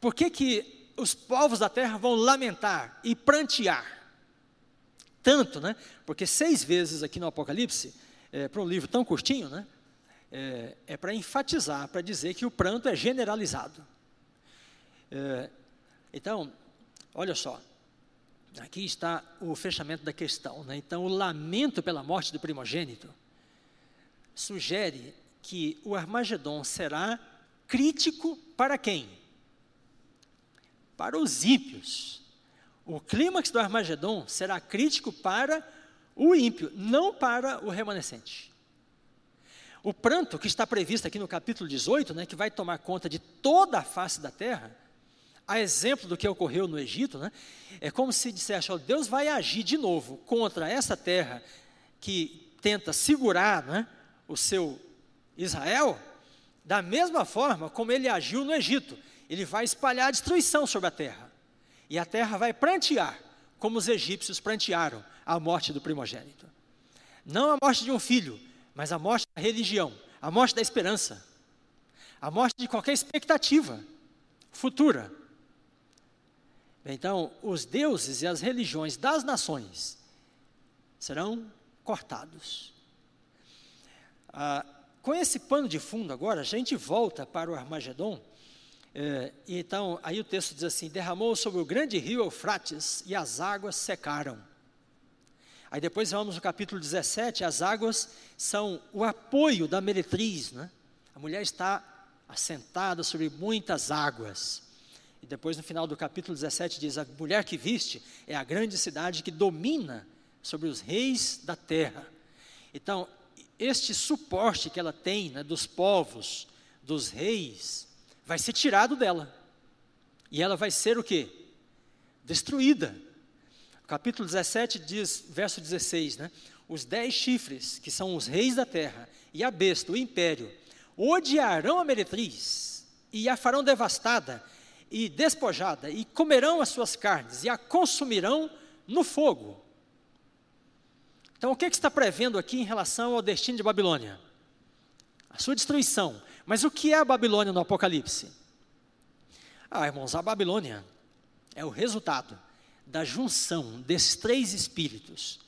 Por que, que os povos da terra vão lamentar e prantear. Tanto, né? Porque seis vezes aqui no Apocalipse, é, para um livro tão curtinho, né? É, é para enfatizar, para dizer que o pranto é generalizado. É, então, olha só, aqui está o fechamento da questão. Né? Então, o lamento pela morte do primogênito sugere que o Armagedon será crítico para quem? para os ímpios. O clímax do Armagedon será crítico para o ímpio, não para o remanescente. O pranto que está previsto aqui no capítulo 18, né, que vai tomar conta de toda a face da terra, a exemplo do que ocorreu no Egito, né, é como se dissesse: ó, Deus vai agir de novo contra essa terra que tenta segurar né, o seu Israel, da mesma forma como ele agiu no Egito ele vai espalhar destruição sobre a terra. E a terra vai prantear, como os egípcios prantearam a morte do primogênito. Não a morte de um filho, mas a morte da religião, a morte da esperança, a morte de qualquer expectativa futura. Então, os deuses e as religiões das nações serão cortados. Ah, com esse pano de fundo agora, a gente volta para o Armagedon é, então, aí o texto diz assim: derramou sobre o grande rio Eufrates e as águas secaram. Aí depois vamos no capítulo 17, as águas são o apoio da meretriz, né? A mulher está assentada sobre muitas águas. E depois no final do capítulo 17 diz: a mulher que viste é a grande cidade que domina sobre os reis da terra. Então, este suporte que ela tem né, dos povos, dos reis, vai ser tirado dela. E ela vai ser o quê? Destruída. capítulo 17 diz, verso 16, né? Os dez chifres, que são os reis da terra, e a besta, o império, odiarão a meretriz e a farão devastada e despojada, e comerão as suas carnes e a consumirão no fogo. Então, o que, que está prevendo aqui em relação ao destino de Babilônia? A sua destruição. Mas o que é a Babilônia no Apocalipse? Ah, irmãos, a Babilônia é o resultado da junção desses três espíritos.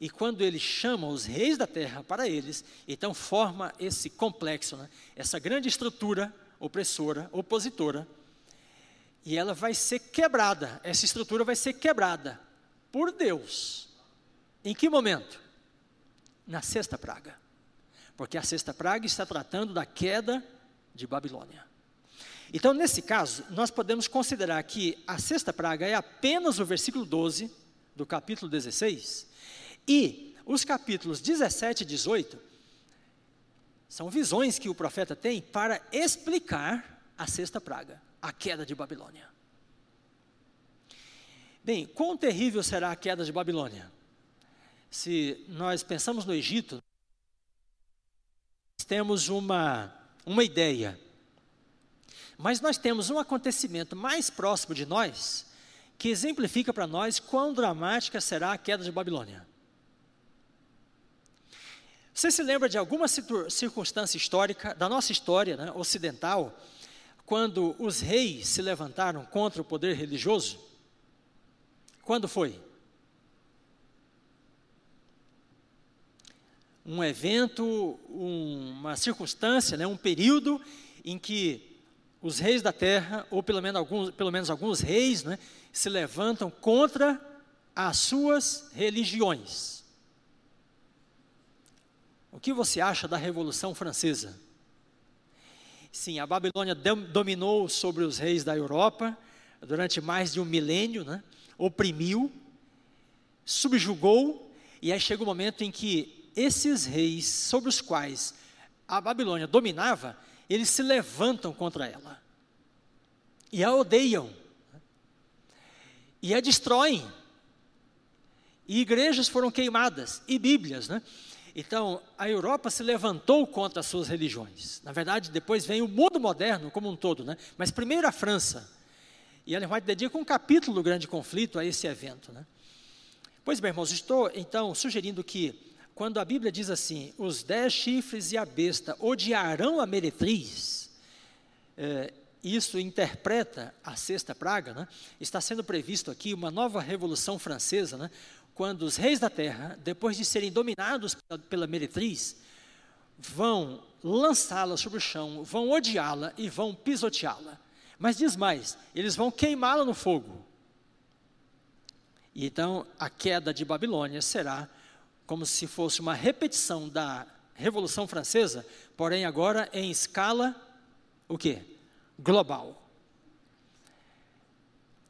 E quando ele chama os reis da terra para eles, então forma esse complexo, né? essa grande estrutura opressora, opositora, e ela vai ser quebrada, essa estrutura vai ser quebrada por Deus. Em que momento? Na sexta praga. Porque a sexta praga está tratando da queda de Babilônia. Então, nesse caso, nós podemos considerar que a sexta praga é apenas o versículo 12 do capítulo 16 e os capítulos 17 e 18 são visões que o profeta tem para explicar a sexta praga a queda de Babilônia. Bem, quão terrível será a queda de Babilônia? Se nós pensamos no Egito, temos uma, uma ideia, mas nós temos um acontecimento mais próximo de nós que exemplifica para nós quão dramática será a queda de Babilônia. Você se lembra de alguma circunstância histórica da nossa história né, ocidental quando os reis se levantaram contra o poder religioso? Quando foi? Um evento, um, uma circunstância, né, um período em que os reis da terra, ou pelo menos alguns, pelo menos alguns reis, né, se levantam contra as suas religiões. O que você acha da Revolução Francesa? Sim, a Babilônia dominou sobre os reis da Europa durante mais de um milênio, né? oprimiu, subjugou, e aí chega o um momento em que esses reis sobre os quais a Babilônia dominava, eles se levantam contra ela e a odeiam né? e a destroem. E igrejas foram queimadas, e Bíblias, né? Então, a Europa se levantou contra as suas religiões. Na verdade, depois vem o mundo moderno como um todo, né? Mas primeiro a França. E Ellen White dedica um capítulo do grande conflito a esse evento, né? Pois bem, irmãos, estou então sugerindo que quando a Bíblia diz assim, os dez chifres e a besta odiarão a meretriz, é, isso interpreta a sexta praga, né? está sendo previsto aqui uma nova revolução francesa, né? Quando os reis da terra, depois de serem dominados pela meretriz, vão lançá-la sobre o chão, vão odiá-la e vão pisoteá-la. Mas diz mais, eles vão queimá-la no fogo. E então a queda de Babilônia será como se fosse uma repetição da Revolução Francesa, porém agora em escala o quê? Global.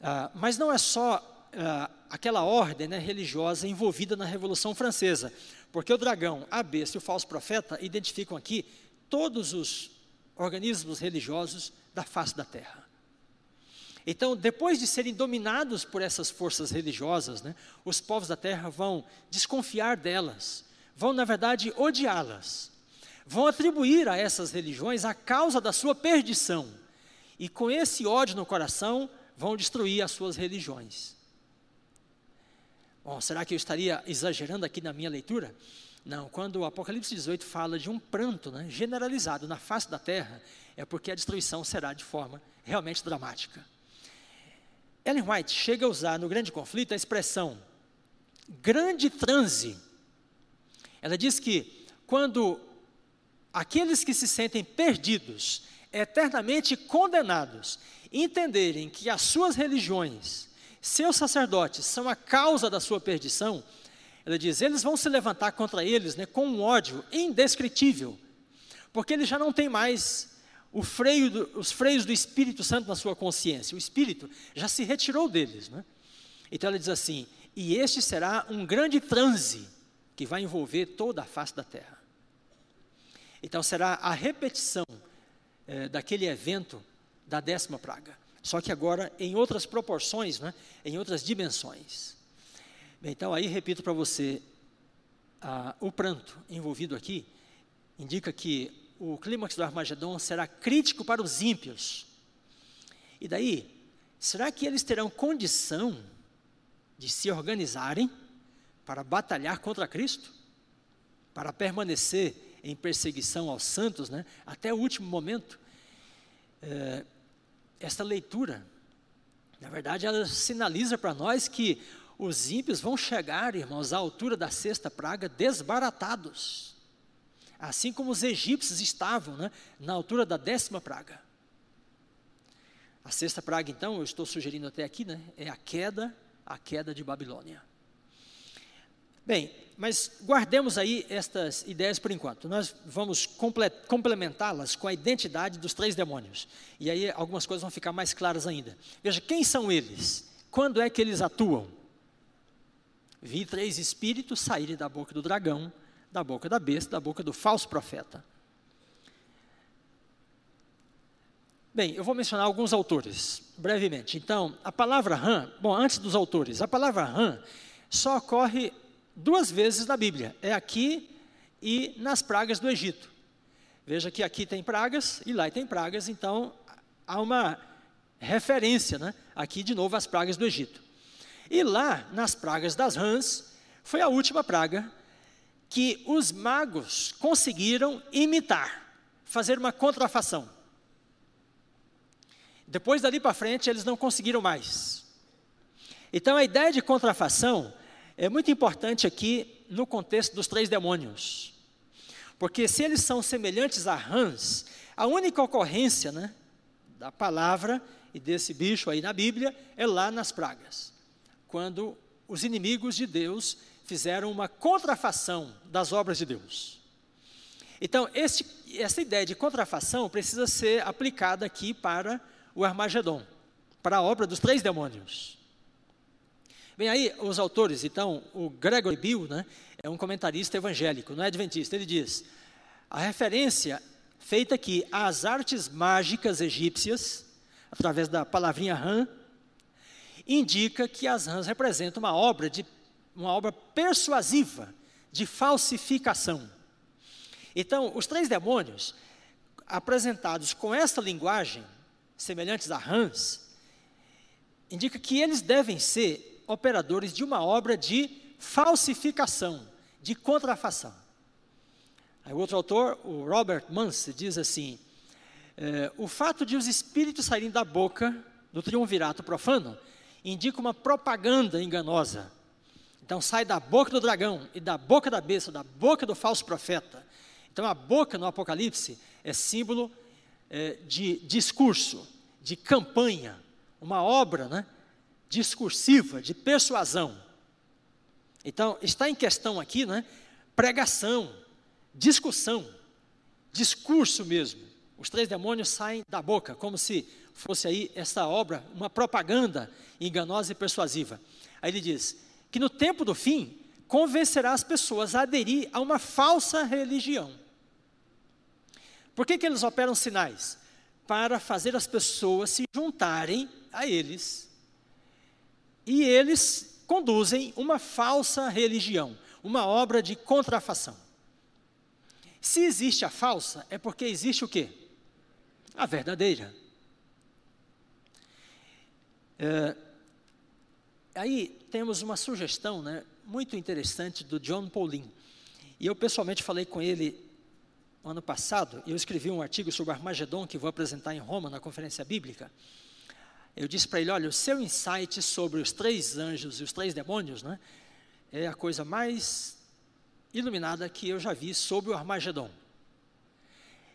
Ah, mas não é só ah, aquela ordem né, religiosa envolvida na Revolução Francesa, porque o dragão, a besta e o falso profeta identificam aqui todos os organismos religiosos da face da terra. Então, depois de serem dominados por essas forças religiosas, né, os povos da terra vão desconfiar delas, vão, na verdade, odiá-las, vão atribuir a essas religiões a causa da sua perdição, e com esse ódio no coração, vão destruir as suas religiões. Bom, será que eu estaria exagerando aqui na minha leitura? Não, quando o Apocalipse 18 fala de um pranto né, generalizado na face da terra, é porque a destruição será de forma realmente dramática. Ellen White chega a usar no grande conflito a expressão grande transe. Ela diz que quando aqueles que se sentem perdidos, eternamente condenados, entenderem que as suas religiões seus sacerdotes são a causa da sua perdição, ela diz, eles vão se levantar contra eles né, com um ódio indescritível, porque eles já não têm mais freio do, os freios do Espírito Santo na sua consciência. O Espírito já se retirou deles. Né? Então ela diz assim: e este será um grande transe que vai envolver toda a face da terra. Então será a repetição é, daquele evento da décima praga só que agora em outras proporções, né? em outras dimensões. Bem, então, aí repito para você: o pranto envolvido aqui indica que o clímax do Armagedon será crítico para os ímpios. E daí, será que eles terão condição de se organizarem para batalhar contra Cristo? Para permanecer em perseguição aos santos, né, até o último momento? É, esta leitura, na verdade, ela sinaliza para nós que os ímpios vão chegar, irmãos, à altura da sexta praga desbaratados. Assim como os egípcios estavam né, na altura da décima praga. A sexta praga, então, eu estou sugerindo até aqui, né, é a queda, a queda de Babilônia. Bem, mas guardemos aí estas ideias por enquanto. Nós vamos complementá-las com a identidade dos três demônios. E aí algumas coisas vão ficar mais claras ainda. Veja, quem são eles? Quando é que eles atuam? Vi três espíritos saírem da boca do dragão, da boca da besta, da boca do falso profeta. Bem, eu vou mencionar alguns autores, brevemente. Então, a palavra Ram, bom, antes dos autores, a palavra Ram só ocorre duas vezes na Bíblia. É aqui e nas pragas do Egito. Veja que aqui tem pragas e lá tem pragas, então há uma referência, né? Aqui de novo as pragas do Egito. E lá, nas pragas das rãs, foi a última praga que os magos conseguiram imitar, fazer uma contrafação. Depois dali para frente, eles não conseguiram mais. Então, a ideia de contrafação é muito importante aqui no contexto dos três demônios. Porque se eles são semelhantes a rãs, a única ocorrência né, da palavra e desse bicho aí na Bíblia é lá nas pragas quando os inimigos de Deus fizeram uma contrafação das obras de Deus. Então, essa ideia de contrafação precisa ser aplicada aqui para o Armagedon, para a obra dos três demônios. Bem, aí os autores, então, o Gregory Bill, né, é um comentarista evangélico, não é adventista, ele diz, a referência feita aqui às artes mágicas egípcias, através da palavrinha Ram, indica que as rãs representam uma obra de uma obra persuasiva de falsificação. Então, os três demônios apresentados com esta linguagem, semelhantes a rãs, indica que eles devem ser operadores de uma obra de falsificação, de contrafação. Aí, o outro autor, o Robert Munsey, diz assim: é, o fato de os espíritos saírem da boca do triunvirato profano indica uma propaganda enganosa. Então sai da boca do dragão e da boca da besta, da boca do falso profeta. Então a boca no Apocalipse é símbolo é, de discurso, de campanha, uma obra né, discursiva, de persuasão. Então está em questão aqui né, pregação, discussão, discurso mesmo. Os três demônios saem da boca, como se fosse aí essa obra, uma propaganda enganosa e persuasiva. Aí ele diz que no tempo do fim convencerá as pessoas a aderir a uma falsa religião. Por que, que eles operam sinais? Para fazer as pessoas se juntarem a eles. E eles conduzem uma falsa religião, uma obra de contrafação. Se existe a falsa, é porque existe o quê? A verdadeira. É, aí temos uma sugestão né, muito interessante do John Paulin. E eu pessoalmente falei com ele ano passado, eu escrevi um artigo sobre Armagedon que vou apresentar em Roma na conferência bíblica. Eu disse para ele: olha, o seu insight sobre os três anjos e os três demônios né, é a coisa mais iluminada que eu já vi sobre o Armagedon.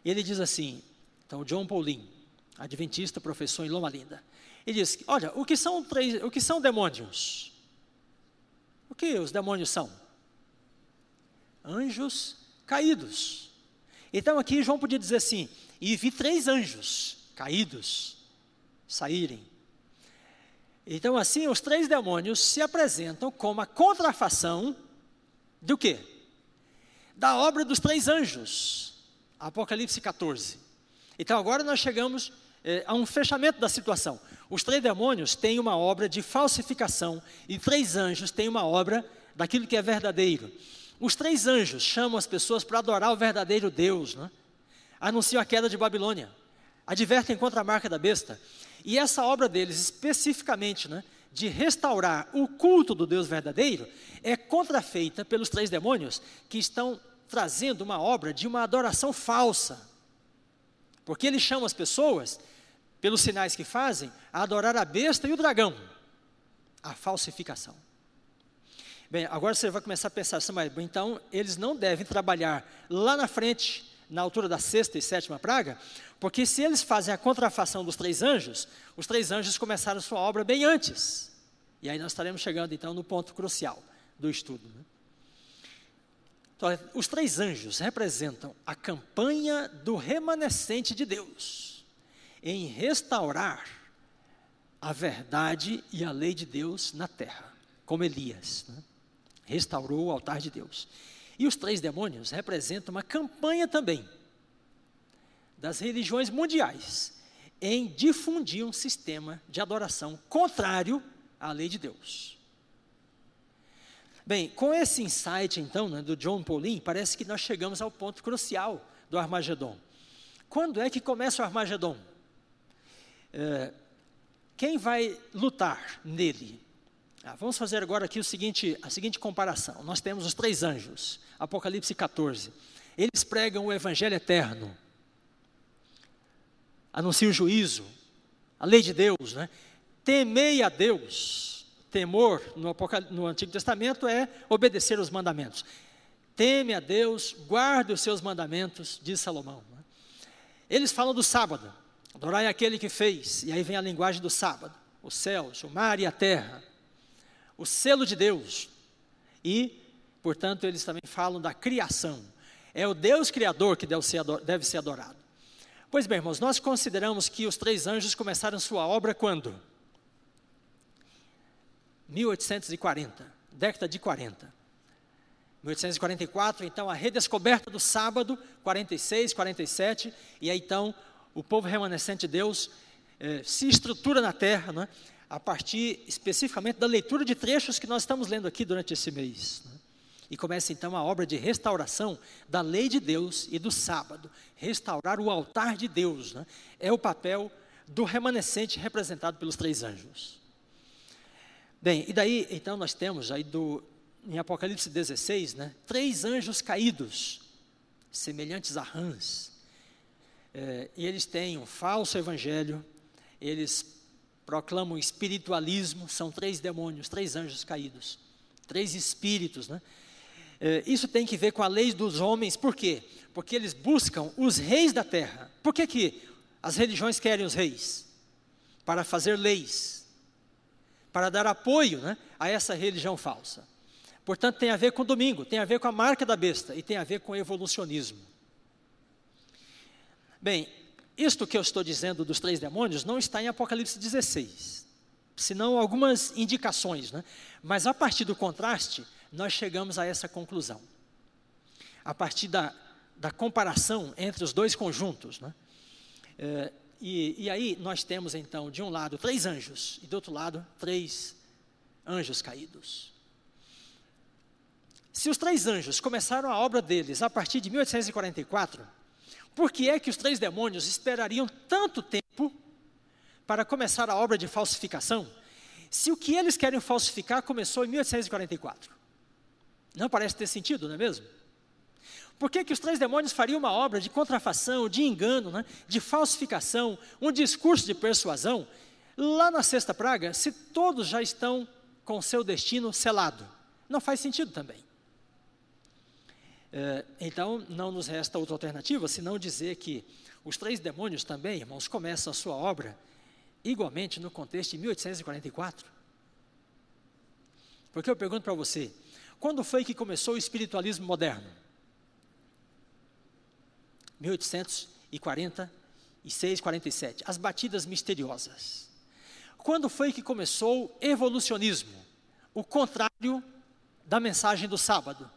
Ele diz assim: então, John Paulin, adventista, professor em Loma Linda. Ele diz: Olha, o que são três, o que são demônios? O que os demônios são? Anjos caídos. Então aqui João podia dizer assim: e vi três anjos caídos saírem. Então assim os três demônios se apresentam como a contrafação do quê? Da obra dos três anjos. Apocalipse 14. Então agora nós chegamos é, a um fechamento da situação. Os três demônios têm uma obra de falsificação e três anjos têm uma obra daquilo que é verdadeiro. Os três anjos chamam as pessoas para adorar o verdadeiro Deus, né? anunciam a queda de Babilônia, advertem contra a marca da besta. E essa obra deles, especificamente, né, de restaurar o culto do Deus verdadeiro, é contrafeita pelos três demônios que estão trazendo uma obra de uma adoração falsa. Porque eles chamam as pessoas, pelos sinais que fazem, a adorar a besta e o dragão. A falsificação. Bem, agora você vai começar a pensar assim, mas então eles não devem trabalhar lá na frente, na altura da sexta e sétima praga, porque se eles fazem a contrafação dos três anjos, os três anjos começaram sua obra bem antes. E aí nós estaremos chegando então no ponto crucial do estudo. Né? Então, os três anjos representam a campanha do remanescente de Deus em restaurar a verdade e a lei de Deus na terra, como Elias né? restaurou o altar de Deus. E os três demônios representam uma campanha também das religiões mundiais em difundir um sistema de adoração contrário à lei de Deus. Bem, com esse insight, então, né, do John Paulin, parece que nós chegamos ao ponto crucial do Armagedon. Quando é que começa o Armagedon? É, quem vai lutar nele? Ah, vamos fazer agora aqui o seguinte, a seguinte comparação. Nós temos os três anjos, Apocalipse 14. Eles pregam o Evangelho eterno, anunciam o juízo, a lei de Deus, né? Temei a Deus Temor no, no Antigo Testamento é obedecer os mandamentos. Teme a Deus, guarde os seus mandamentos, diz Salomão. Né? Eles falam do sábado, adorai aquele que fez, e aí vem a linguagem do sábado: os céus, o mar e a terra, o selo de Deus, e, portanto, eles também falam da criação. É o Deus Criador que deve ser, adorado. Pois bem, irmãos, nós consideramos que os três anjos começaram sua obra quando? 1840, década de 40. 1844, então, a redescoberta do sábado, 46, 47, e aí então o povo remanescente de Deus eh, se estrutura na terra, né, a partir especificamente da leitura de trechos que nós estamos lendo aqui durante esse mês. Né, e começa então a obra de restauração da lei de Deus e do sábado. Restaurar o altar de Deus né, é o papel do remanescente representado pelos três anjos. Bem, e daí, então, nós temos aí do, em Apocalipse 16, né, três anjos caídos, semelhantes a rãs. É, e eles têm um falso evangelho, eles proclamam espiritualismo, são três demônios, três anjos caídos, três espíritos, né? É, isso tem que ver com a lei dos homens, por quê? Porque eles buscam os reis da terra. Por que, que as religiões querem os reis? Para fazer leis, para dar apoio né, a essa religião falsa. Portanto, tem a ver com o domingo, tem a ver com a marca da besta e tem a ver com o evolucionismo. Bem, isto que eu estou dizendo dos três demônios não está em Apocalipse 16, senão algumas indicações, né? mas a partir do contraste, nós chegamos a essa conclusão. A partir da, da comparação entre os dois conjuntos. Né? É, e, e aí nós temos então, de um lado, três anjos, e do outro lado, três anjos caídos. Se os três anjos começaram a obra deles a partir de 1844, por que é que os três demônios esperariam tanto tempo para começar a obra de falsificação, se o que eles querem falsificar começou em 1844? Não parece ter sentido, não é mesmo? Por que, que os três demônios fariam uma obra de contrafação, de engano, né, de falsificação, um discurso de persuasão, lá na sexta praga, se todos já estão com seu destino selado? Não faz sentido também. É, então, não nos resta outra alternativa senão dizer que os três demônios também, irmãos, começam a sua obra igualmente no contexto de 1844. Porque eu pergunto para você, quando foi que começou o espiritualismo moderno? 1846, 47, as batidas misteriosas. Quando foi que começou o evolucionismo? O contrário da mensagem do sábado.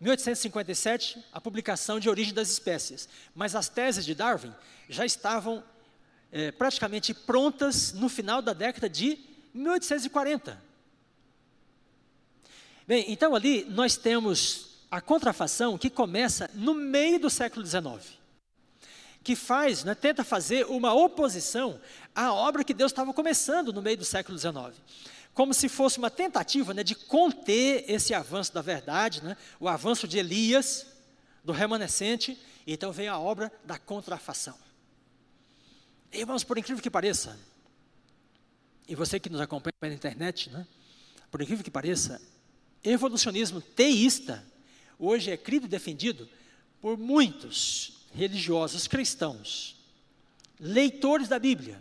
1857, a publicação de Origem das Espécies. Mas as teses de Darwin já estavam é, praticamente prontas no final da década de 1840. Bem, então ali nós temos a contrafação que começa no meio do século XIX. que faz, né, tenta fazer uma oposição à obra que Deus estava começando no meio do século XIX. Como se fosse uma tentativa né, de conter esse avanço da verdade, né, o avanço de Elias, do remanescente, e então vem a obra da contrafação. Irmãos, por incrível que pareça, e você que nos acompanha pela internet, né, por incrível que pareça, evolucionismo teísta hoje é crido e defendido por muitos religiosos cristãos, leitores da Bíblia.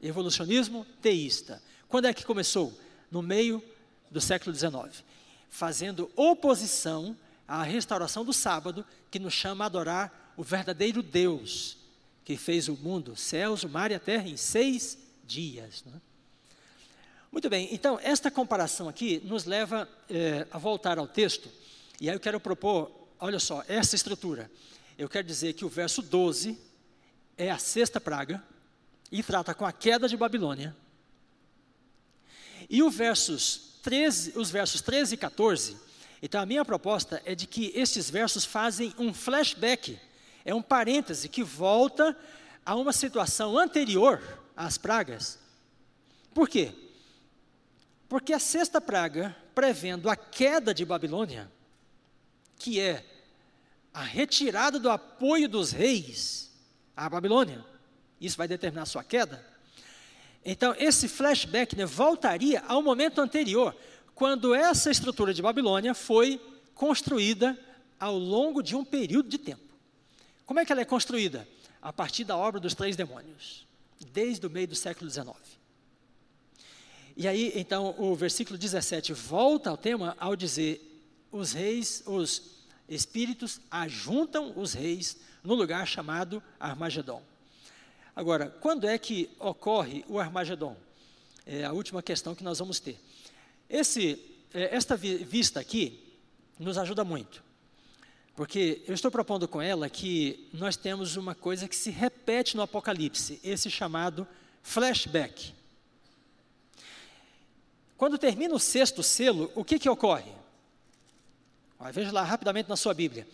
Evolucionismo teísta. Quando é que começou? No meio do século XIX, fazendo oposição à restauração do sábado, que nos chama a adorar o verdadeiro Deus, que fez o mundo, céus, o mar e a terra em seis dias. Né? Muito bem, então, esta comparação aqui nos leva é, a voltar ao texto, e aí eu quero propor, olha só, essa estrutura. Eu quero dizer que o verso 12 é a sexta praga, e trata com a queda de Babilônia. E versos 13, os versos 13 e 14, então a minha proposta é de que estes versos fazem um flashback, é um parêntese que volta a uma situação anterior às pragas. Por quê? Porque a sexta praga, prevendo a queda de Babilônia, que é a retirada do apoio dos reis à Babilônia, isso vai determinar a sua queda. Então, esse flashback né, voltaria ao momento anterior, quando essa estrutura de Babilônia foi construída ao longo de um período de tempo. Como é que ela é construída? A partir da obra dos três demônios, desde o meio do século XIX. E aí, então, o versículo 17 volta ao tema ao dizer: os reis, os espíritos ajuntam os reis no lugar chamado Armagedon. Agora, quando é que ocorre o Armagedon? É a última questão que nós vamos ter. Esse, é, esta vista aqui nos ajuda muito, porque eu estou propondo com ela que nós temos uma coisa que se repete no Apocalipse, esse chamado flashback. Quando termina o sexto selo, o que, que ocorre? veja lá rapidamente na sua Bíblia.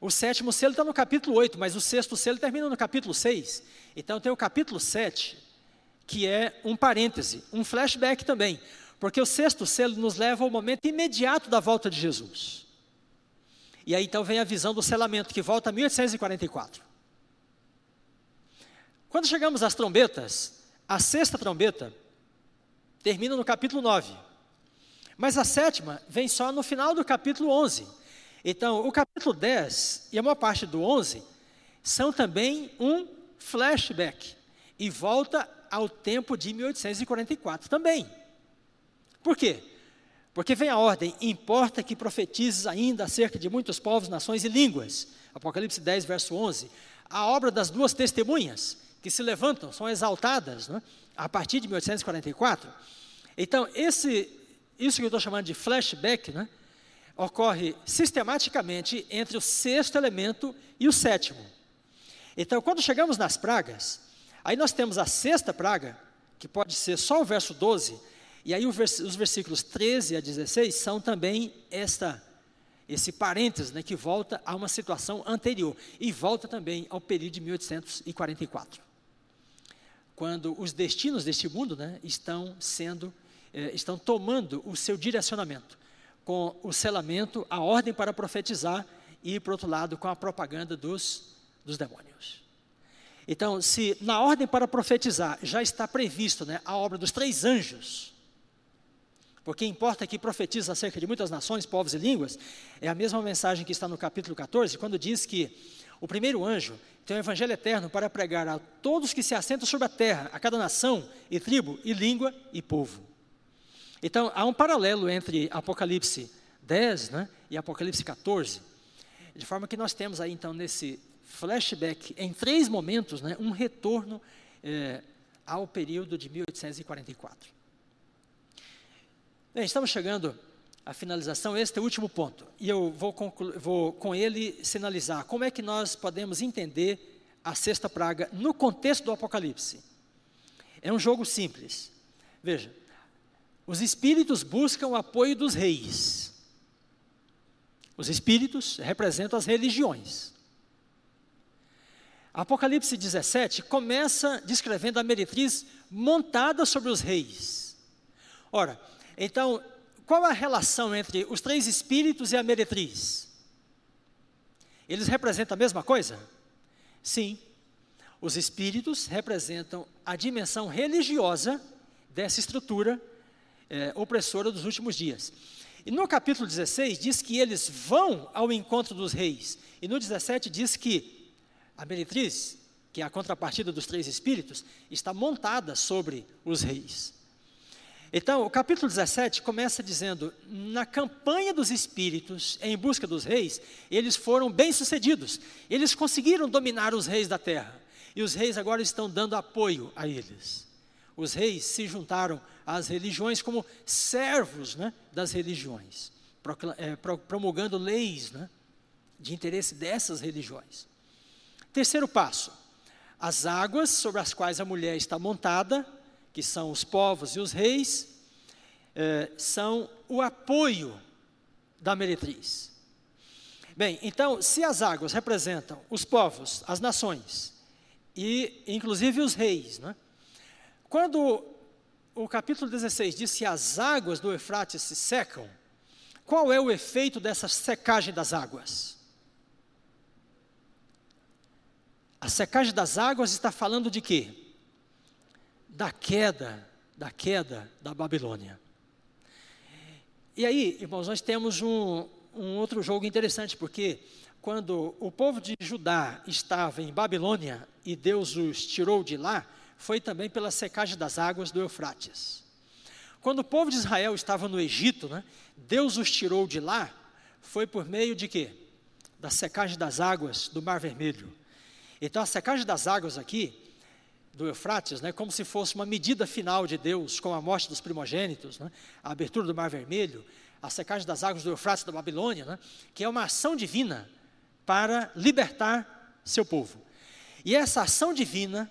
O sétimo selo está no capítulo 8, mas o sexto selo termina no capítulo 6. Então tem o capítulo 7, que é um parêntese, um flashback também. Porque o sexto selo nos leva ao momento imediato da volta de Jesus. E aí então vem a visão do selamento, que volta a 1844. Quando chegamos às trombetas, a sexta trombeta termina no capítulo 9. Mas a sétima vem só no final do capítulo 11. Então, o capítulo 10 e a maior parte do 11 são também um flashback e volta ao tempo de 1844 também. Por quê? Porque vem a ordem: importa que profetizes ainda acerca de muitos povos, nações e línguas. Apocalipse 10, verso 11. A obra das duas testemunhas que se levantam, são exaltadas, né? a partir de 1844. Então, esse, isso que eu estou chamando de flashback, né, ocorre sistematicamente entre o sexto elemento e o sétimo. Então, quando chegamos nas pragas, aí nós temos a sexta praga, que pode ser só o verso 12, e aí os versículos 13 a 16 são também esta, esse parênteses né, que volta a uma situação anterior, e volta também ao período de 1844 quando os destinos deste mundo né, estão sendo, eh, estão tomando o seu direcionamento, com o selamento, a ordem para profetizar e, por outro lado, com a propaganda dos, dos demônios. Então, se na ordem para profetizar já está previsto né, a obra dos três anjos, porque importa que profetiza acerca de muitas nações, povos e línguas, é a mesma mensagem que está no capítulo 14, quando diz que o primeiro anjo tem o evangelho eterno para pregar a todos que se assentam sobre a terra, a cada nação e tribo e língua e povo. Então, há um paralelo entre Apocalipse 10 né, e Apocalipse 14, de forma que nós temos aí, então, nesse flashback, em três momentos, né, um retorno é, ao período de 1844. Bem, estamos chegando à finalização, este é o último ponto, e eu vou, vou com ele sinalizar como é que nós podemos entender a sexta praga no contexto do Apocalipse. É um jogo simples. Veja, os espíritos buscam o apoio dos reis. Os espíritos representam as religiões. Apocalipse 17 começa descrevendo a meretriz montada sobre os reis. Ora, então, qual a relação entre os três espíritos e a meretriz? Eles representam a mesma coisa? Sim. Os espíritos representam a dimensão religiosa dessa estrutura é, opressora dos últimos dias. E no capítulo 16 diz que eles vão ao encontro dos reis. E no 17 diz que a meretriz, que é a contrapartida dos três espíritos, está montada sobre os reis. Então, o capítulo 17 começa dizendo: na campanha dos espíritos em busca dos reis, eles foram bem-sucedidos, eles conseguiram dominar os reis da terra, e os reis agora estão dando apoio a eles. Os reis se juntaram às religiões como servos né, das religiões, é, promulgando leis né, de interesse dessas religiões. Terceiro passo: as águas sobre as quais a mulher está montada, que são os povos e os reis, eh, são o apoio da meretriz. Bem, então, se as águas representam os povos, as nações, e inclusive os reis, né? quando o capítulo 16 diz que as águas do Eufrates se secam, qual é o efeito dessa secagem das águas? A secagem das águas está falando de quê? Da queda, da queda da Babilônia. E aí, irmãos, nós temos um, um outro jogo interessante, porque quando o povo de Judá estava em Babilônia e Deus os tirou de lá, foi também pela secagem das águas do Eufrates. Quando o povo de Israel estava no Egito, né, Deus os tirou de lá, foi por meio de quê? Da secagem das águas do Mar Vermelho. Então a secagem das águas aqui, do Eufrates, né, como se fosse uma medida final de Deus com a morte dos primogênitos, né, a abertura do Mar Vermelho, a secagem das águas do Eufrates da Babilônia, né, que é uma ação divina para libertar seu povo. E essa ação divina,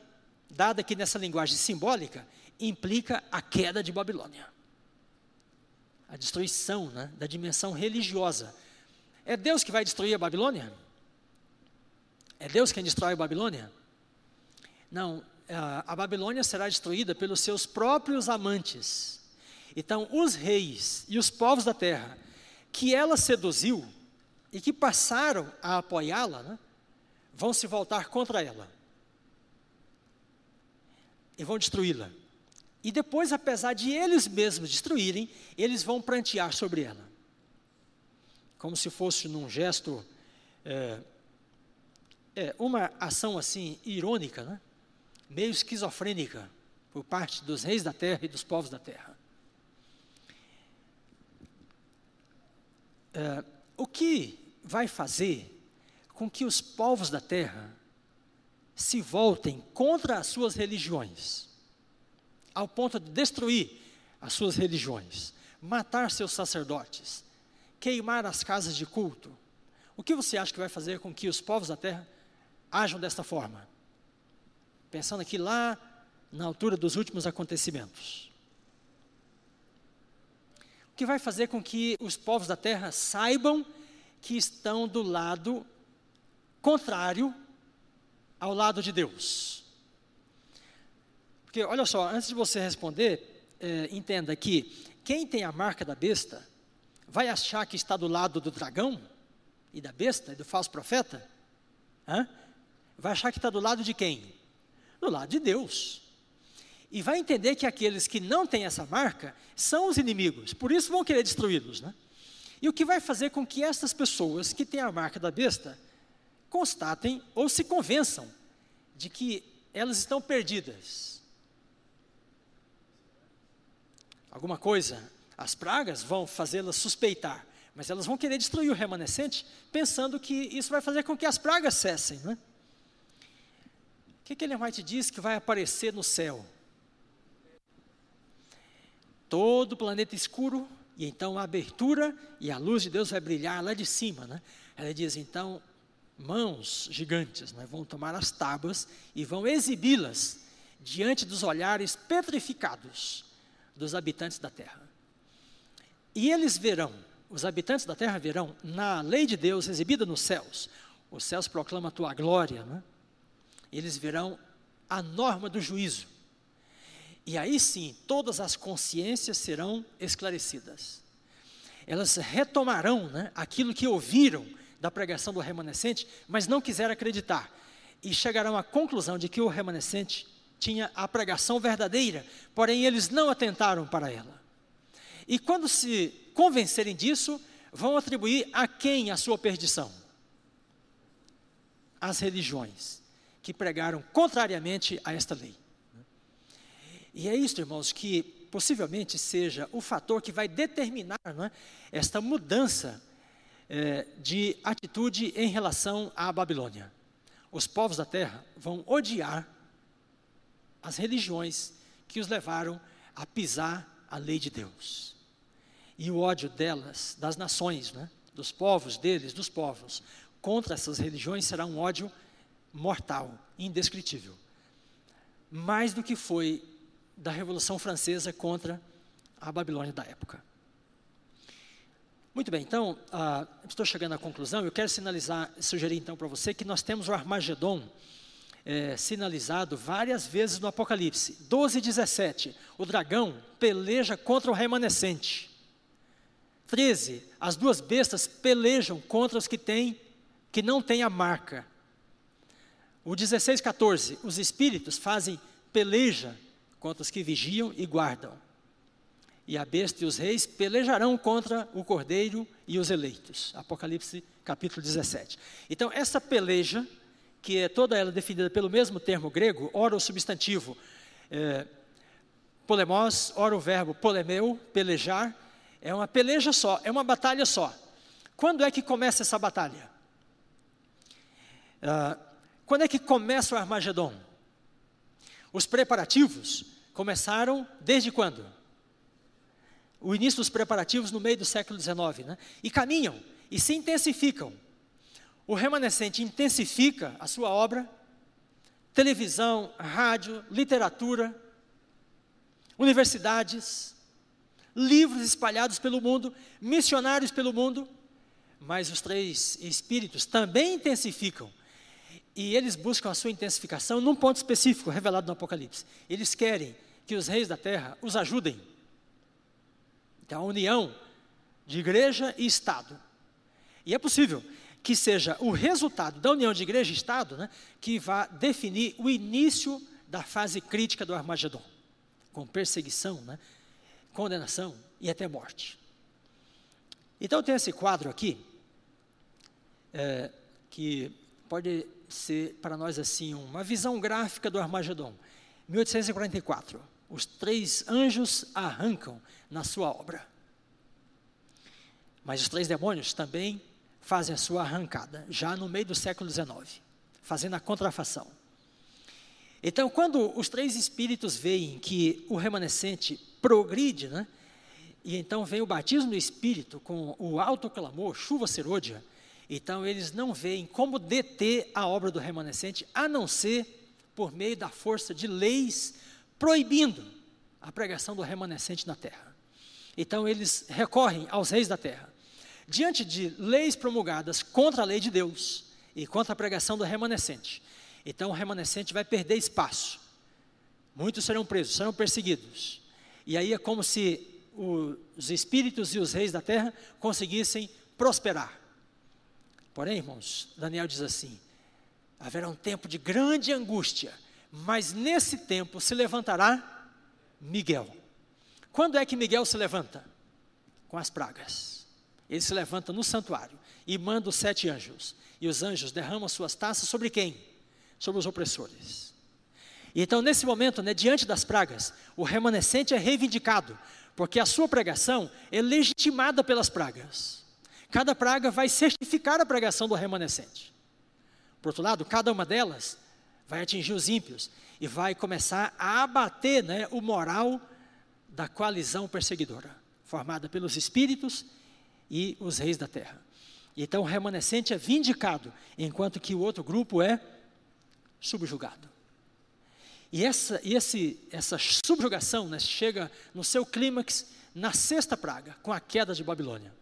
dada aqui nessa linguagem simbólica, implica a queda de Babilônia. A destruição né, da dimensão religiosa. É Deus que vai destruir a Babilônia? É Deus quem destrói a Babilônia? Não, a Babilônia será destruída pelos seus próprios amantes. Então, os reis e os povos da terra que ela seduziu e que passaram a apoiá-la, né, vão se voltar contra ela e vão destruí-la. E depois, apesar de eles mesmos destruírem, eles vão prantear sobre ela, como se fosse num gesto é, é, uma ação assim irônica, né? Meio esquizofrênica, por parte dos reis da terra e dos povos da terra. É, o que vai fazer com que os povos da terra se voltem contra as suas religiões, ao ponto de destruir as suas religiões, matar seus sacerdotes, queimar as casas de culto? O que você acha que vai fazer com que os povos da terra ajam desta forma. Pensando aqui lá na altura dos últimos acontecimentos. O que vai fazer com que os povos da terra saibam que estão do lado contrário ao lado de Deus. Porque, olha só, antes de você responder, é, entenda que quem tem a marca da besta vai achar que está do lado do dragão e da besta e do falso profeta? Hã? vai achar que está do lado de quem? Do lado de Deus. E vai entender que aqueles que não têm essa marca são os inimigos, por isso vão querer destruí-los. Né? E o que vai fazer com que estas pessoas que têm a marca da besta constatem ou se convençam de que elas estão perdidas. Alguma coisa, as pragas vão fazê-las suspeitar, mas elas vão querer destruir o remanescente, pensando que isso vai fazer com que as pragas cessem. Né? O que, que Ellen White diz que vai aparecer no céu? Todo o planeta escuro, e então a abertura e a luz de Deus vai brilhar lá de cima. Né? Ela diz então: mãos gigantes né, vão tomar as tábuas e vão exibi-las diante dos olhares petrificados dos habitantes da terra. E eles verão, os habitantes da terra verão, na lei de Deus exibida nos céus, os céus proclamam a tua glória, né? Eles verão a norma do juízo. E aí sim, todas as consciências serão esclarecidas. Elas retomarão né, aquilo que ouviram da pregação do remanescente, mas não quiseram acreditar. E chegarão à conclusão de que o remanescente tinha a pregação verdadeira, porém eles não atentaram para ela. E quando se convencerem disso, vão atribuir a quem a sua perdição? As religiões que pregaram contrariamente a esta lei. E é isso, irmãos, que possivelmente seja o fator que vai determinar é, esta mudança é, de atitude em relação à Babilônia. Os povos da terra vão odiar as religiões que os levaram a pisar a lei de Deus. E o ódio delas, das nações, né, dos povos deles, dos povos, contra essas religiões será um ódio mortal, indescritível. Mais do que foi da Revolução Francesa contra a Babilônia da época. Muito bem, então, ah, estou chegando à conclusão. Eu quero sinalizar, sugerir então para você que nós temos o Armagedon é, sinalizado várias vezes no Apocalipse. 12 e 17, o dragão peleja contra o remanescente. 13, as duas bestas pelejam contra os que têm, que não têm a marca. O 16, 14, os espíritos fazem peleja contra os que vigiam e guardam. E a besta e os reis pelejarão contra o cordeiro e os eleitos. Apocalipse capítulo 17. Então, essa peleja, que é toda ela definida pelo mesmo termo grego, ora o substantivo é, polemos, ora o verbo polemeu, pelejar, é uma peleja só, é uma batalha só. Quando é que começa essa batalha? Ah, quando é que começa o Armagedon? Os preparativos começaram desde quando? O início dos preparativos no meio do século XIX, né? E caminham e se intensificam. O remanescente intensifica a sua obra, televisão, rádio, literatura, universidades, livros espalhados pelo mundo, missionários pelo mundo, mas os três espíritos também intensificam e eles buscam a sua intensificação num ponto específico revelado no Apocalipse. Eles querem que os reis da terra os ajudem. Então, a união de igreja e Estado. E é possível que seja o resultado da união de igreja e Estado né, que vá definir o início da fase crítica do Armagedon, com perseguição, né, condenação e até morte. Então, tem esse quadro aqui, é, que pode ser para nós assim uma visão gráfica do Armagedon. 1844. Os três anjos arrancam na sua obra. Mas os três demônios também fazem a sua arrancada, já no meio do século XIX, fazendo a contrafação. Então, quando os três espíritos veem que o remanescente progride, né, e então vem o batismo do Espírito com o alto clamor, chuva serôdia, então, eles não veem como deter a obra do remanescente, a não ser por meio da força de leis proibindo a pregação do remanescente na terra. Então, eles recorrem aos reis da terra. Diante de leis promulgadas contra a lei de Deus e contra a pregação do remanescente, então o remanescente vai perder espaço. Muitos serão presos, serão perseguidos. E aí é como se os espíritos e os reis da terra conseguissem prosperar. Porém, irmãos, Daniel diz assim: haverá um tempo de grande angústia, mas nesse tempo se levantará Miguel. Quando é que Miguel se levanta? Com as pragas. Ele se levanta no santuário e manda os sete anjos. E os anjos derramam suas taças sobre quem? Sobre os opressores. E então, nesse momento, né, diante das pragas, o remanescente é reivindicado, porque a sua pregação é legitimada pelas pragas. Cada praga vai certificar a pregação do remanescente. Por outro lado, cada uma delas vai atingir os ímpios e vai começar a abater né, o moral da coalizão perseguidora, formada pelos espíritos e os reis da terra. Então o remanescente é vindicado, enquanto que o outro grupo é subjugado. E essa, e esse, essa subjugação né, chega no seu clímax na sexta praga, com a queda de Babilônia.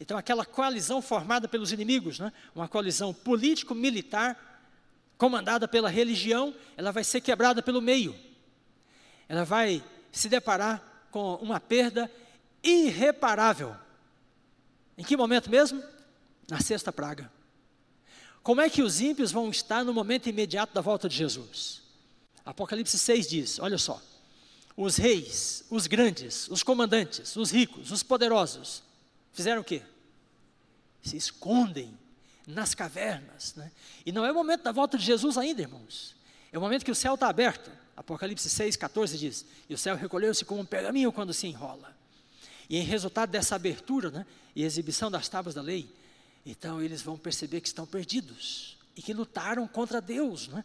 Então, aquela coalizão formada pelos inimigos, né? uma coalizão político-militar, comandada pela religião, ela vai ser quebrada pelo meio. Ela vai se deparar com uma perda irreparável. Em que momento mesmo? Na sexta praga. Como é que os ímpios vão estar no momento imediato da volta de Jesus? Apocalipse 6 diz: olha só, os reis, os grandes, os comandantes, os ricos, os poderosos, fizeram o quê? Se escondem nas cavernas. Né? E não é o momento da volta de Jesus ainda, irmãos. É o momento que o céu está aberto. Apocalipse 6, 14 diz: E o céu recolheu-se como um pergaminho quando se enrola. E em resultado dessa abertura né, e exibição das tábuas da lei, então eles vão perceber que estão perdidos e que lutaram contra Deus, né?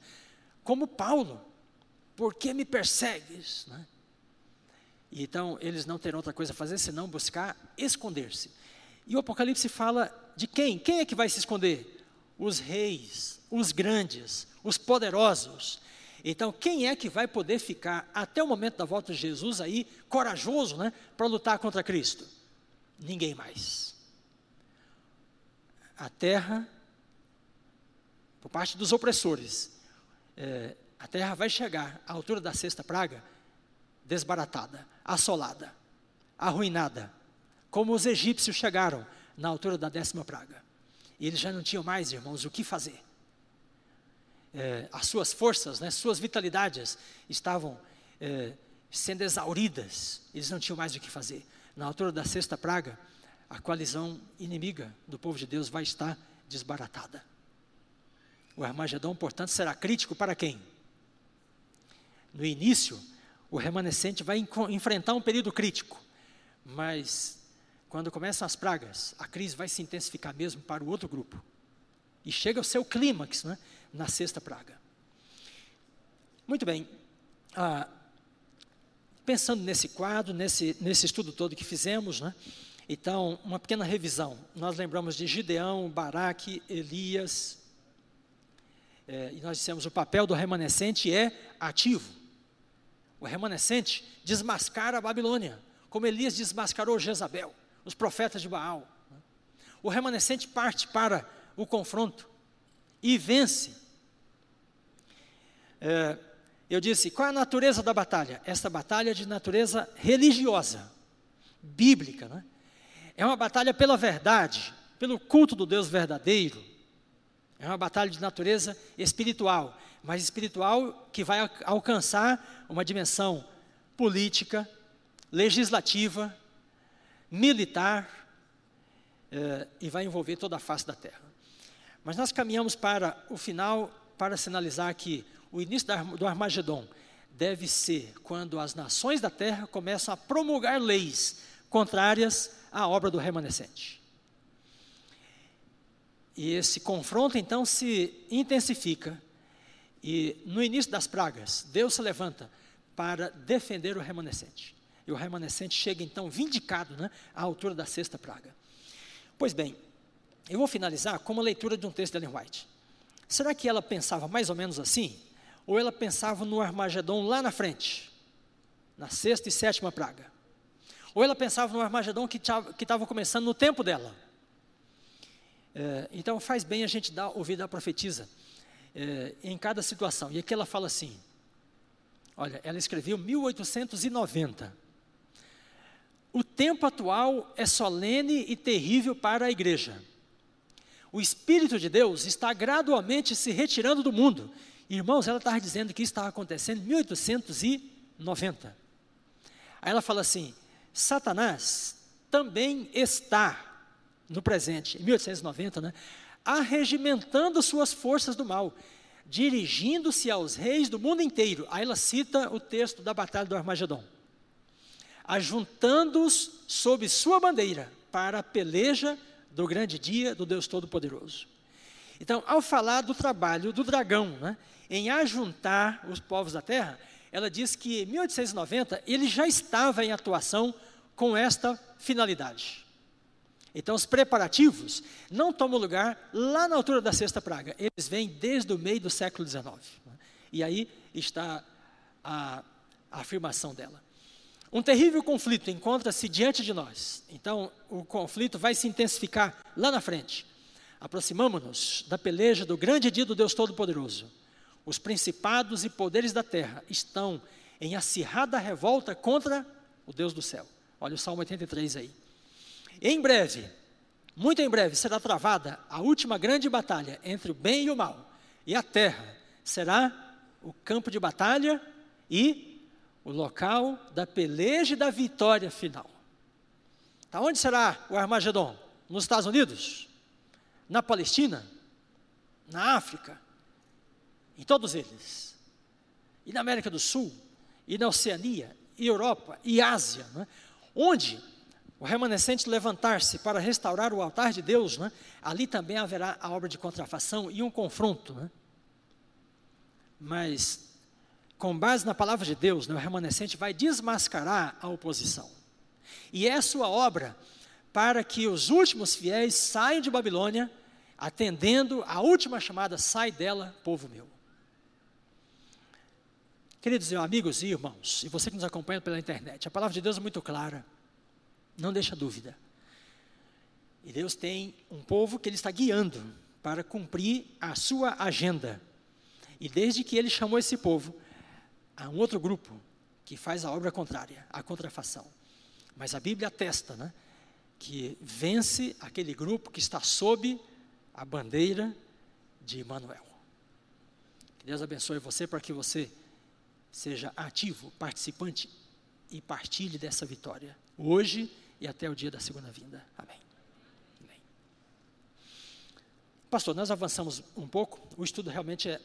como Paulo. Por que me persegues? Né? E então eles não terão outra coisa a fazer senão buscar esconder-se. E o Apocalipse fala de quem? Quem é que vai se esconder? Os reis, os grandes, os poderosos. Então, quem é que vai poder ficar até o momento da volta de Jesus aí, corajoso, né, para lutar contra Cristo? Ninguém mais. A terra, por parte dos opressores, é, a terra vai chegar à altura da sexta praga, desbaratada, assolada, arruinada, como os egípcios chegaram na altura da décima praga. E eles já não tinham mais, irmãos, o que fazer. É, as suas forças, né, suas vitalidades estavam é, sendo exauridas, eles não tinham mais o que fazer. Na altura da sexta praga, a coalizão inimiga do povo de Deus vai estar desbaratada. O Armagedon, portanto, será crítico para quem? No início, o remanescente vai enfrentar um período crítico, mas quando começam as pragas, a crise vai se intensificar mesmo para o outro grupo. E chega ao seu clímax né, na sexta praga. Muito bem. Ah, pensando nesse quadro, nesse, nesse estudo todo que fizemos, né, então, uma pequena revisão. Nós lembramos de Gideão, Baraque, Elias. É, e nós dissemos o papel do remanescente é ativo. O remanescente desmascara a Babilônia, como Elias desmascarou Jezabel os profetas de Baal. O remanescente parte para o confronto e vence. É, eu disse: qual é a natureza da batalha? Esta batalha é de natureza religiosa, bíblica. Né? É uma batalha pela verdade, pelo culto do Deus verdadeiro. É uma batalha de natureza espiritual, mas espiritual que vai alcançar uma dimensão política, legislativa, militar eh, e vai envolver toda a face da terra. Mas nós caminhamos para o final para sinalizar que o início do Armagedon deve ser quando as nações da terra começam a promulgar leis contrárias à obra do remanescente. E esse confronto então se intensifica. E no início das pragas, Deus se levanta para defender o remanescente. E o remanescente chega então vindicado né, à altura da sexta praga. Pois bem, eu vou finalizar com uma leitura de um texto de Ellen White. Será que ela pensava mais ou menos assim? Ou ela pensava no Armagedon lá na frente, na sexta e sétima praga? Ou ela pensava no Armagedon que estava começando no tempo dela? É, então faz bem a gente dar ouvido à profetisa é, em cada situação. E aqui ela fala assim: olha, ela escreveu 1890. O tempo atual é solene e terrível para a igreja. O Espírito de Deus está gradualmente se retirando do mundo. Irmãos, ela estava dizendo que isso estava acontecendo em 1890. Aí ela fala assim: Satanás também está no presente, em 1890, né? Arregimentando suas forças do mal, dirigindo-se aos reis do mundo inteiro. Aí ela cita o texto da Batalha do Armagedon ajuntando-os sob sua bandeira para a peleja do grande dia do Deus Todo-Poderoso. Então, ao falar do trabalho do dragão, né, em ajuntar os povos da terra, ela diz que em 1890 ele já estava em atuação com esta finalidade. Então, os preparativos não tomam lugar lá na altura da sexta praga, eles vêm desde o meio do século XIX. E aí está a, a afirmação dela. Um terrível conflito encontra-se diante de nós. Então, o conflito vai se intensificar lá na frente. Aproximamos-nos da peleja do grande dia do Deus Todo-Poderoso. os principados e poderes da terra estão em acirrada revolta contra o Deus do céu. Olha o Salmo 83 aí. Em breve, muito em breve, será travada a última grande batalha entre o bem e o mal, e a terra será o campo de batalha e o local da peleja e da vitória final. Tá onde será o Armagedon? Nos Estados Unidos? Na Palestina? Na África? Em todos eles. E na América do Sul? E na Oceania? E Europa? E Ásia? Né? Onde o remanescente levantar-se para restaurar o altar de Deus, né? ali também haverá a obra de contrafação e um confronto. Né? Mas, com base na palavra de Deus, né, o remanescente vai desmascarar a oposição. E é sua obra para que os últimos fiéis saiam de Babilônia, atendendo a última chamada: sai dela, povo meu. Queridos amigos e irmãos, e você que nos acompanha pela internet, a palavra de Deus é muito clara, não deixa dúvida. E Deus tem um povo que Ele está guiando para cumprir a sua agenda. E desde que Ele chamou esse povo, há um outro grupo que faz a obra contrária, a contrafação. Mas a Bíblia atesta, né, que vence aquele grupo que está sob a bandeira de Emmanuel. Que Deus abençoe você para que você seja ativo, participante e partilhe dessa vitória, hoje e até o dia da segunda vinda. Amém. Amém. Pastor, nós avançamos um pouco, o estudo realmente é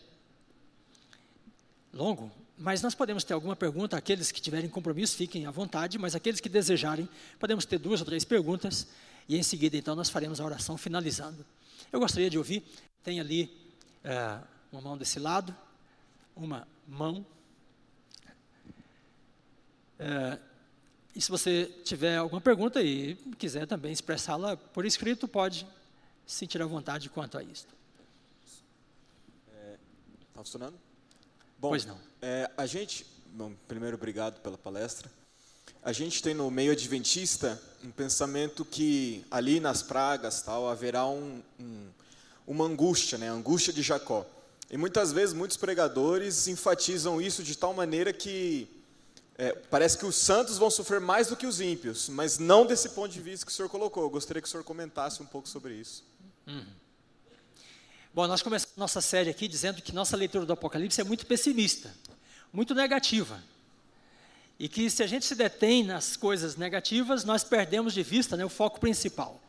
longo, mas nós podemos ter alguma pergunta, aqueles que tiverem compromisso, fiquem à vontade, mas aqueles que desejarem, podemos ter duas ou três perguntas, e em seguida, então, nós faremos a oração finalizando. Eu gostaria de ouvir, tem ali é, uma mão desse lado, uma mão. É, e se você tiver alguma pergunta e quiser também expressá-la por escrito, pode se sentir à vontade quanto a isso. Está é, tá funcionando? Bom, pois não. É, a gente, bom, primeiro obrigado pela palestra. A gente tem no meio adventista um pensamento que ali nas pragas tal haverá um, um, uma angústia, né, a angústia de Jacó. E muitas vezes muitos pregadores enfatizam isso de tal maneira que é, parece que os santos vão sofrer mais do que os ímpios, mas não desse ponto de vista que o senhor colocou. Eu gostaria que o senhor comentasse um pouco sobre isso. Uhum. Bom, nós começamos nossa série aqui dizendo que nossa leitura do Apocalipse é muito pessimista, muito negativa. E que se a gente se detém nas coisas negativas, nós perdemos de vista né, o foco principal.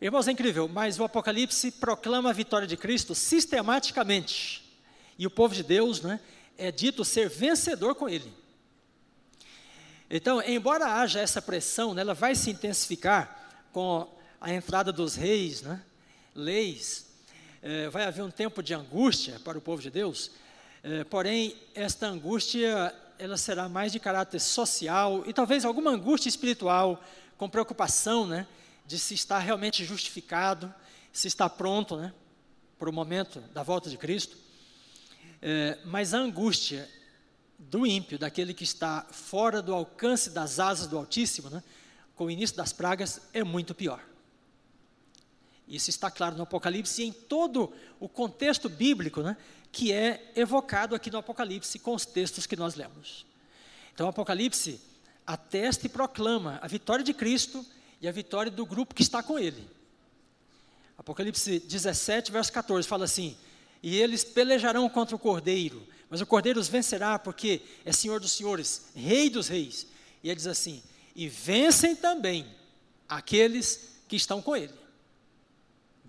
Irmãos, é incrível, mas o Apocalipse proclama a vitória de Cristo sistematicamente. E o povo de Deus né, é dito ser vencedor com ele. Então, embora haja essa pressão, né, ela vai se intensificar com a entrada dos reis, né, leis, é, vai haver um tempo de angústia para o povo de Deus, é, porém, esta angústia, ela será mais de caráter social e talvez alguma angústia espiritual, com preocupação, né, de se está realmente justificado, se está pronto, né, para o momento da volta de Cristo. É, mas a angústia do ímpio, daquele que está fora do alcance das asas do Altíssimo, né, com o início das pragas, é muito pior. Isso está claro no Apocalipse e em todo o contexto bíblico, né, que é evocado aqui no Apocalipse com os textos que nós lemos. Então, o Apocalipse atesta e proclama a vitória de Cristo e a vitória do grupo que está com ele. Apocalipse 17, verso 14, fala assim: E eles pelejarão contra o cordeiro, mas o cordeiro os vencerá, porque é Senhor dos senhores, Rei dos reis. E ele diz assim: E vencem também aqueles que estão com ele.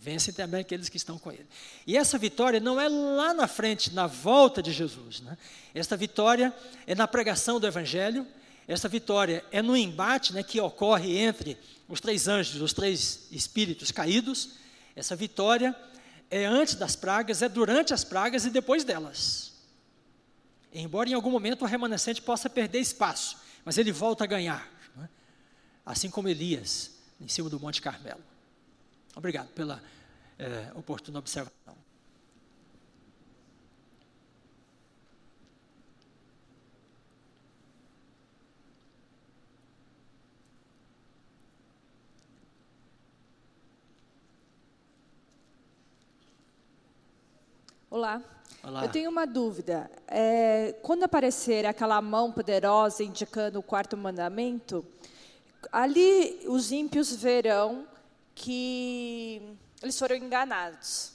Vence também aqueles que estão com ele. E essa vitória não é lá na frente, na volta de Jesus. Né? Esta vitória é na pregação do Evangelho, esta vitória é no embate né, que ocorre entre os três anjos, os três espíritos caídos. Essa vitória é antes das pragas, é durante as pragas e depois delas. Embora em algum momento o remanescente possa perder espaço, mas ele volta a ganhar. Né? Assim como Elias, em cima do Monte Carmelo. Obrigado pela é, oportuna observação. Olá. Olá. Eu tenho uma dúvida. É, quando aparecer aquela mão poderosa indicando o quarto mandamento, ali os ímpios verão que eles foram enganados.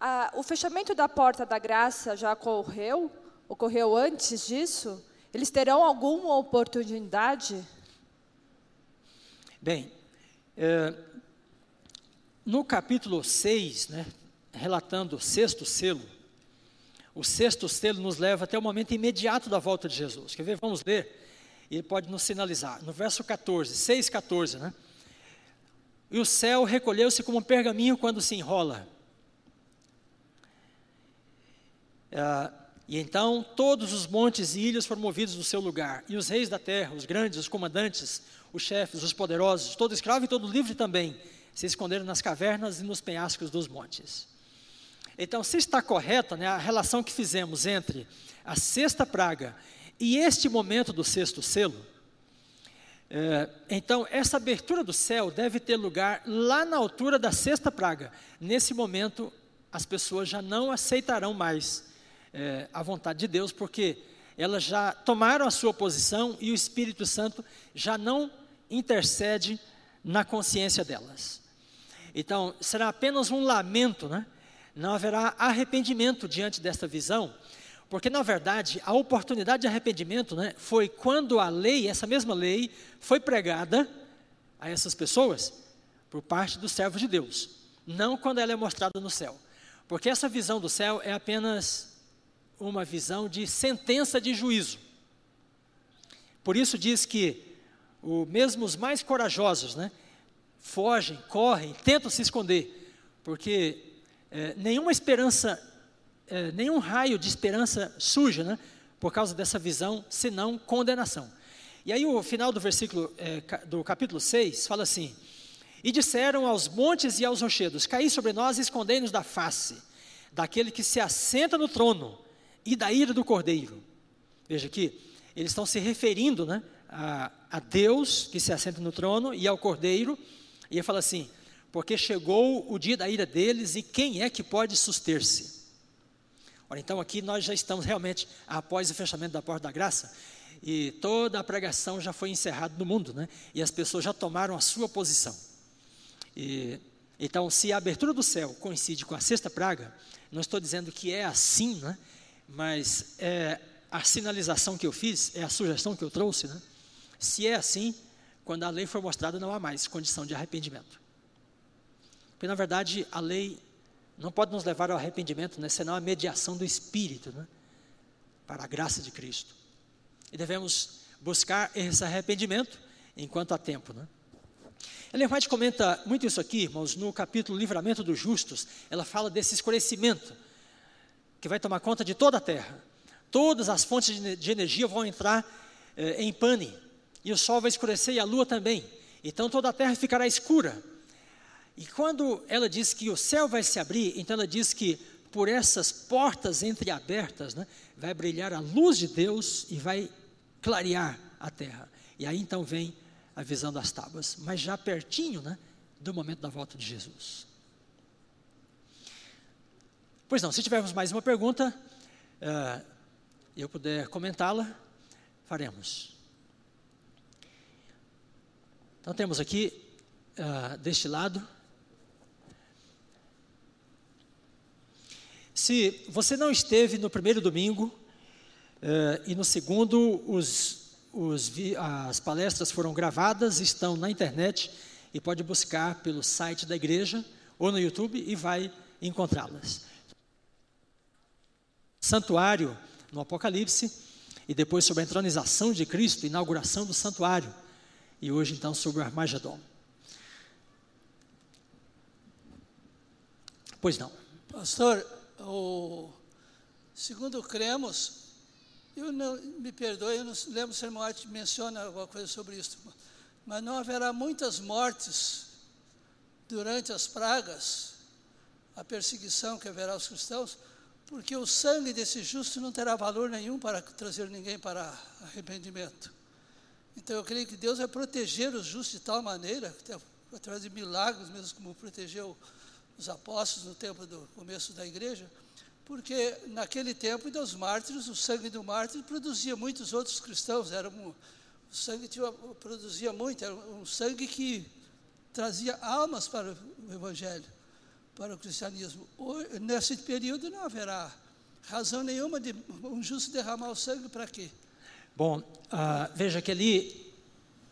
Ah, o fechamento da porta da graça já ocorreu? Ocorreu antes disso? Eles terão alguma oportunidade? Bem, é, no capítulo 6, né, relatando o sexto selo, o sexto selo nos leva até o momento imediato da volta de Jesus. Quer ver? Vamos ler. Ele pode nos sinalizar. No verso 14, 6, 14, né? E o céu recolheu-se como um pergaminho quando se enrola. Ah, e então todos os montes e ilhas foram movidos do seu lugar, e os reis da terra, os grandes, os comandantes, os chefes, os poderosos, todo escravo e todo livre também, se esconderam nas cavernas e nos penhascos dos montes. Então, se está correta né, a relação que fizemos entre a sexta praga e este momento do sexto selo, então essa abertura do céu deve ter lugar lá na altura da sexta praga. Nesse momento, as pessoas já não aceitarão mais é, a vontade de Deus, porque elas já tomaram a sua posição e o Espírito Santo já não intercede na consciência delas. Então, será apenas um lamento, né? não haverá arrependimento diante desta visão, porque na verdade a oportunidade de arrependimento né, foi quando a lei, essa mesma lei, foi pregada a essas pessoas por parte dos servos de Deus, não quando ela é mostrada no céu, porque essa visão do céu é apenas uma visão de sentença de juízo. Por isso diz que o, mesmo os mais corajosos, né, fogem, correm, tentam se esconder, porque é, nenhuma esperança, é, nenhum raio de esperança surge, né, por causa dessa visão, senão condenação. E aí o final do versículo é, do capítulo 6 fala assim: E disseram aos montes e aos rochedos: Caí sobre nós e escondei-nos da face daquele que se assenta no trono e da ira do cordeiro. Veja aqui, eles estão se referindo né, a, a Deus que se assenta no trono e ao cordeiro, e ele fala assim: porque chegou o dia da ira deles e quem é que pode suster-se? Ora, então aqui nós já estamos realmente após o fechamento da porta da graça e toda a pregação já foi encerrada no mundo, né? E as pessoas já tomaram a sua posição. E, então, se a abertura do céu coincide com a sexta praga, não estou dizendo que é assim, né? mas é, a sinalização que eu fiz, é a sugestão que eu trouxe, né? Se é assim, quando a lei for mostrada, não há mais condição de arrependimento. Porque, na verdade, a lei não pode nos levar ao arrependimento, né, senão a mediação do Espírito, né, para a graça de Cristo. E devemos buscar esse arrependimento enquanto há tempo. Né? Ellen White comenta muito isso aqui, irmãos, no capítulo Livramento dos Justos, ela fala desse escurecimento que vai tomar conta de toda a terra. Todas as fontes de energia vão entrar eh, em pane, e o sol vai escurecer e a lua também. Então toda a terra ficará escura. E quando ela diz que o céu vai se abrir, então ela diz que por essas portas entreabertas, né, vai brilhar a luz de Deus e vai clarear a terra. E aí então vem a visão das tábuas, mas já pertinho, né, do momento da volta de Jesus. Pois não, se tivermos mais uma pergunta, uh, eu puder comentá-la, faremos. Então temos aqui, uh, deste lado, Se você não esteve no primeiro domingo uh, e no segundo, os, os, as palestras foram gravadas, estão na internet e pode buscar pelo site da igreja ou no YouTube e vai encontrá-las santuário no Apocalipse, e depois sobre a entronização de Cristo, inauguração do santuário, e hoje então sobre o. Pois não. Pastor, o, segundo cremos, eu não, me perdoe, eu não lembro se o irmão menciona alguma coisa sobre isso, mas não haverá muitas mortes durante as pragas, a perseguição que haverá aos cristãos, porque o sangue desse justo não terá valor nenhum para trazer ninguém para arrependimento. Então eu creio que Deus vai proteger os justos de tal maneira, através de milagres, mesmo como protegeu os apóstolos no tempo do começo da igreja, porque naquele tempo dos mártires, o sangue do mártir produzia muitos outros cristãos, era um, o sangue tinha, produzia muito, era um sangue que trazia almas para o evangelho, para o cristianismo. Nesse período não haverá razão nenhuma de um justo derramar o sangue para quê? Bom, uh, veja que ali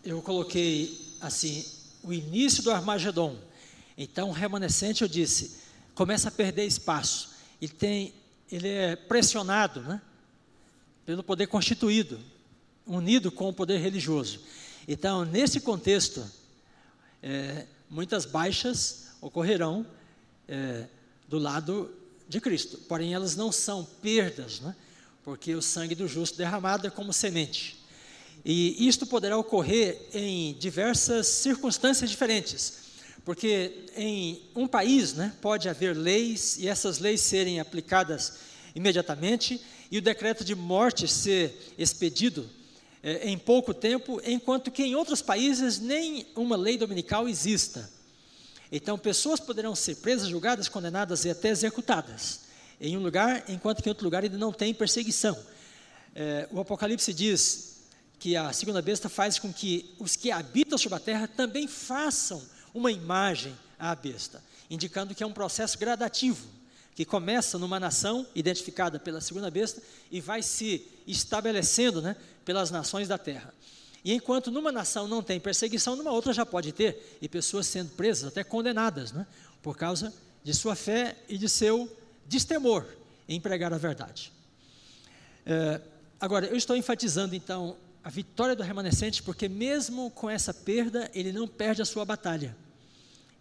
eu coloquei assim, o início do Armagedon. Então, o remanescente, eu disse, começa a perder espaço. Ele, tem, ele é pressionado né, pelo poder constituído, unido com o poder religioso. Então, nesse contexto, é, muitas baixas ocorrerão é, do lado de Cristo. Porém, elas não são perdas, né, porque o sangue do justo derramado é como semente. E isto poderá ocorrer em diversas circunstâncias diferentes. Porque em um país né, pode haver leis e essas leis serem aplicadas imediatamente e o decreto de morte ser expedido é, em pouco tempo, enquanto que em outros países nem uma lei dominical exista. Então, pessoas poderão ser presas, julgadas, condenadas e até executadas em um lugar, enquanto que em outro lugar ainda não tem perseguição. É, o Apocalipse diz que a segunda besta faz com que os que habitam sobre a terra também façam uma imagem à besta, indicando que é um processo gradativo, que começa numa nação identificada pela segunda besta e vai se estabelecendo né, pelas nações da terra. E enquanto numa nação não tem perseguição, numa outra já pode ter, e pessoas sendo presas, até condenadas, né, por causa de sua fé e de seu destemor em pregar a verdade. É, agora, eu estou enfatizando então a vitória do remanescente, porque mesmo com essa perda, ele não perde a sua batalha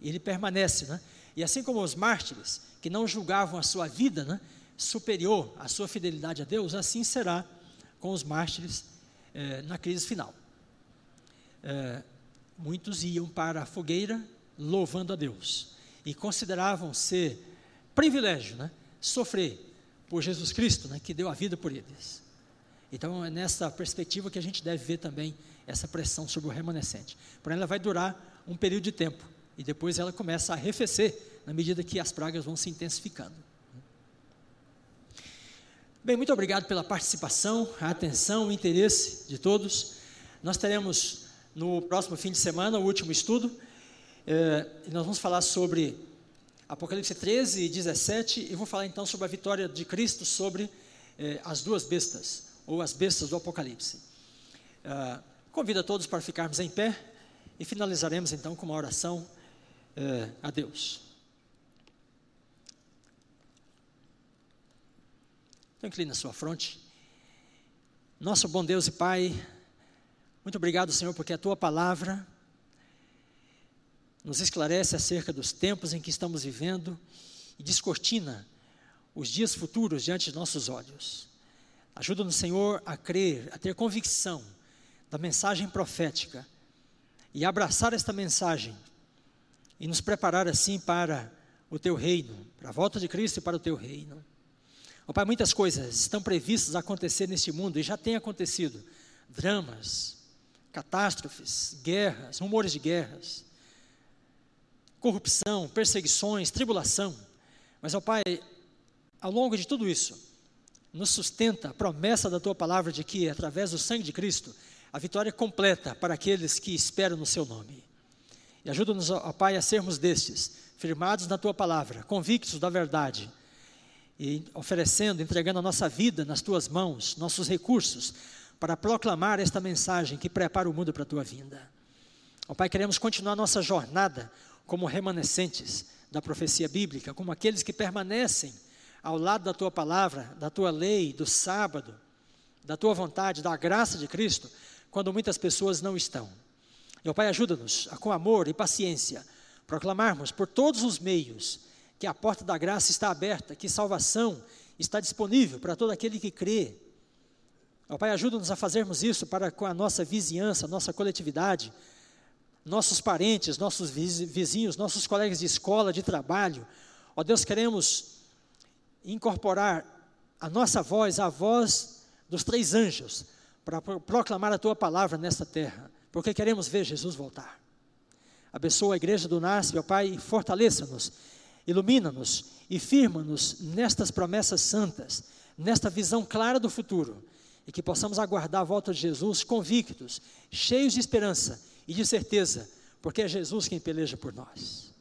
ele permanece, né? E assim como os mártires, que não julgavam a sua vida né, superior à sua fidelidade a Deus, assim será com os mártires eh, na crise final. Eh, muitos iam para a fogueira louvando a Deus e consideravam ser privilégio né, sofrer por Jesus Cristo, né, que deu a vida por eles. Então é nessa perspectiva que a gente deve ver também essa pressão sobre o remanescente. Porém, ela vai durar um período de tempo e depois ela começa a arrefecer na medida que as pragas vão se intensificando. Bem, muito obrigado pela participação, a atenção, o interesse de todos. Nós teremos no próximo fim de semana o último estudo. E nós vamos falar sobre Apocalipse 13 e 17. E vou falar então sobre a vitória de Cristo sobre eh, as duas bestas, ou as bestas do Apocalipse. Eh, convido a todos para ficarmos em pé e finalizaremos então com uma oração é, a Deus. Então, inclina a sua fronte. Nosso bom Deus e Pai, muito obrigado, Senhor, porque a tua palavra nos esclarece acerca dos tempos em que estamos vivendo e descortina os dias futuros diante de nossos olhos. Ajuda-nos, Senhor, a crer, a ter convicção da mensagem profética e abraçar esta mensagem e nos preparar assim para o teu reino, para a volta de Cristo e para o teu reino. Oh, Pai, muitas coisas estão previstas a acontecer neste mundo e já tem acontecido. Dramas, catástrofes, guerras, rumores de guerras, corrupção, perseguições, tribulação. Mas, ó oh, Pai, ao longo de tudo isso, nos sustenta a promessa da tua palavra de que, através do sangue de Cristo, a vitória é completa para aqueles que esperam no seu nome. E ajuda-nos, ó Pai, a sermos destes, firmados na Tua palavra, convictos da verdade, e oferecendo, entregando a nossa vida nas Tuas mãos, nossos recursos, para proclamar esta mensagem que prepara o mundo para a Tua vinda. Ó Pai, queremos continuar nossa jornada como remanescentes da profecia bíblica, como aqueles que permanecem ao lado da Tua palavra, da Tua lei, do sábado, da Tua vontade, da graça de Cristo, quando muitas pessoas não estão. Meu Pai, ajuda-nos a, com amor e paciência, proclamarmos por todos os meios que a porta da graça está aberta, que salvação está disponível para todo aquele que crê. Meu Pai, ajuda-nos a fazermos isso para com a nossa vizinhança, nossa coletividade, nossos parentes, nossos vizinhos, nossos colegas de escola, de trabalho. Ó Deus, queremos incorporar a nossa voz, a voz dos três anjos, para proclamar a tua palavra nesta terra porque queremos ver Jesus voltar. Abençoa a igreja do NASP, ó Pai, e fortaleça-nos Ilumina-nos e firma-nos nestas promessas santas, nesta visão clara do futuro, e que possamos aguardar a volta de Jesus convictos, cheios de esperança e de certeza, porque é Jesus quem peleja por nós.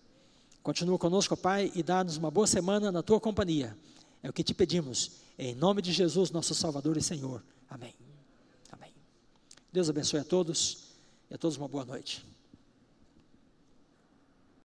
Continua conosco, Pai, e dá-nos uma boa semana na tua companhia. É o que te pedimos, em nome de Jesus, nosso Salvador e Senhor. Amém. Amém. Deus abençoe a todos e a todos uma boa noite.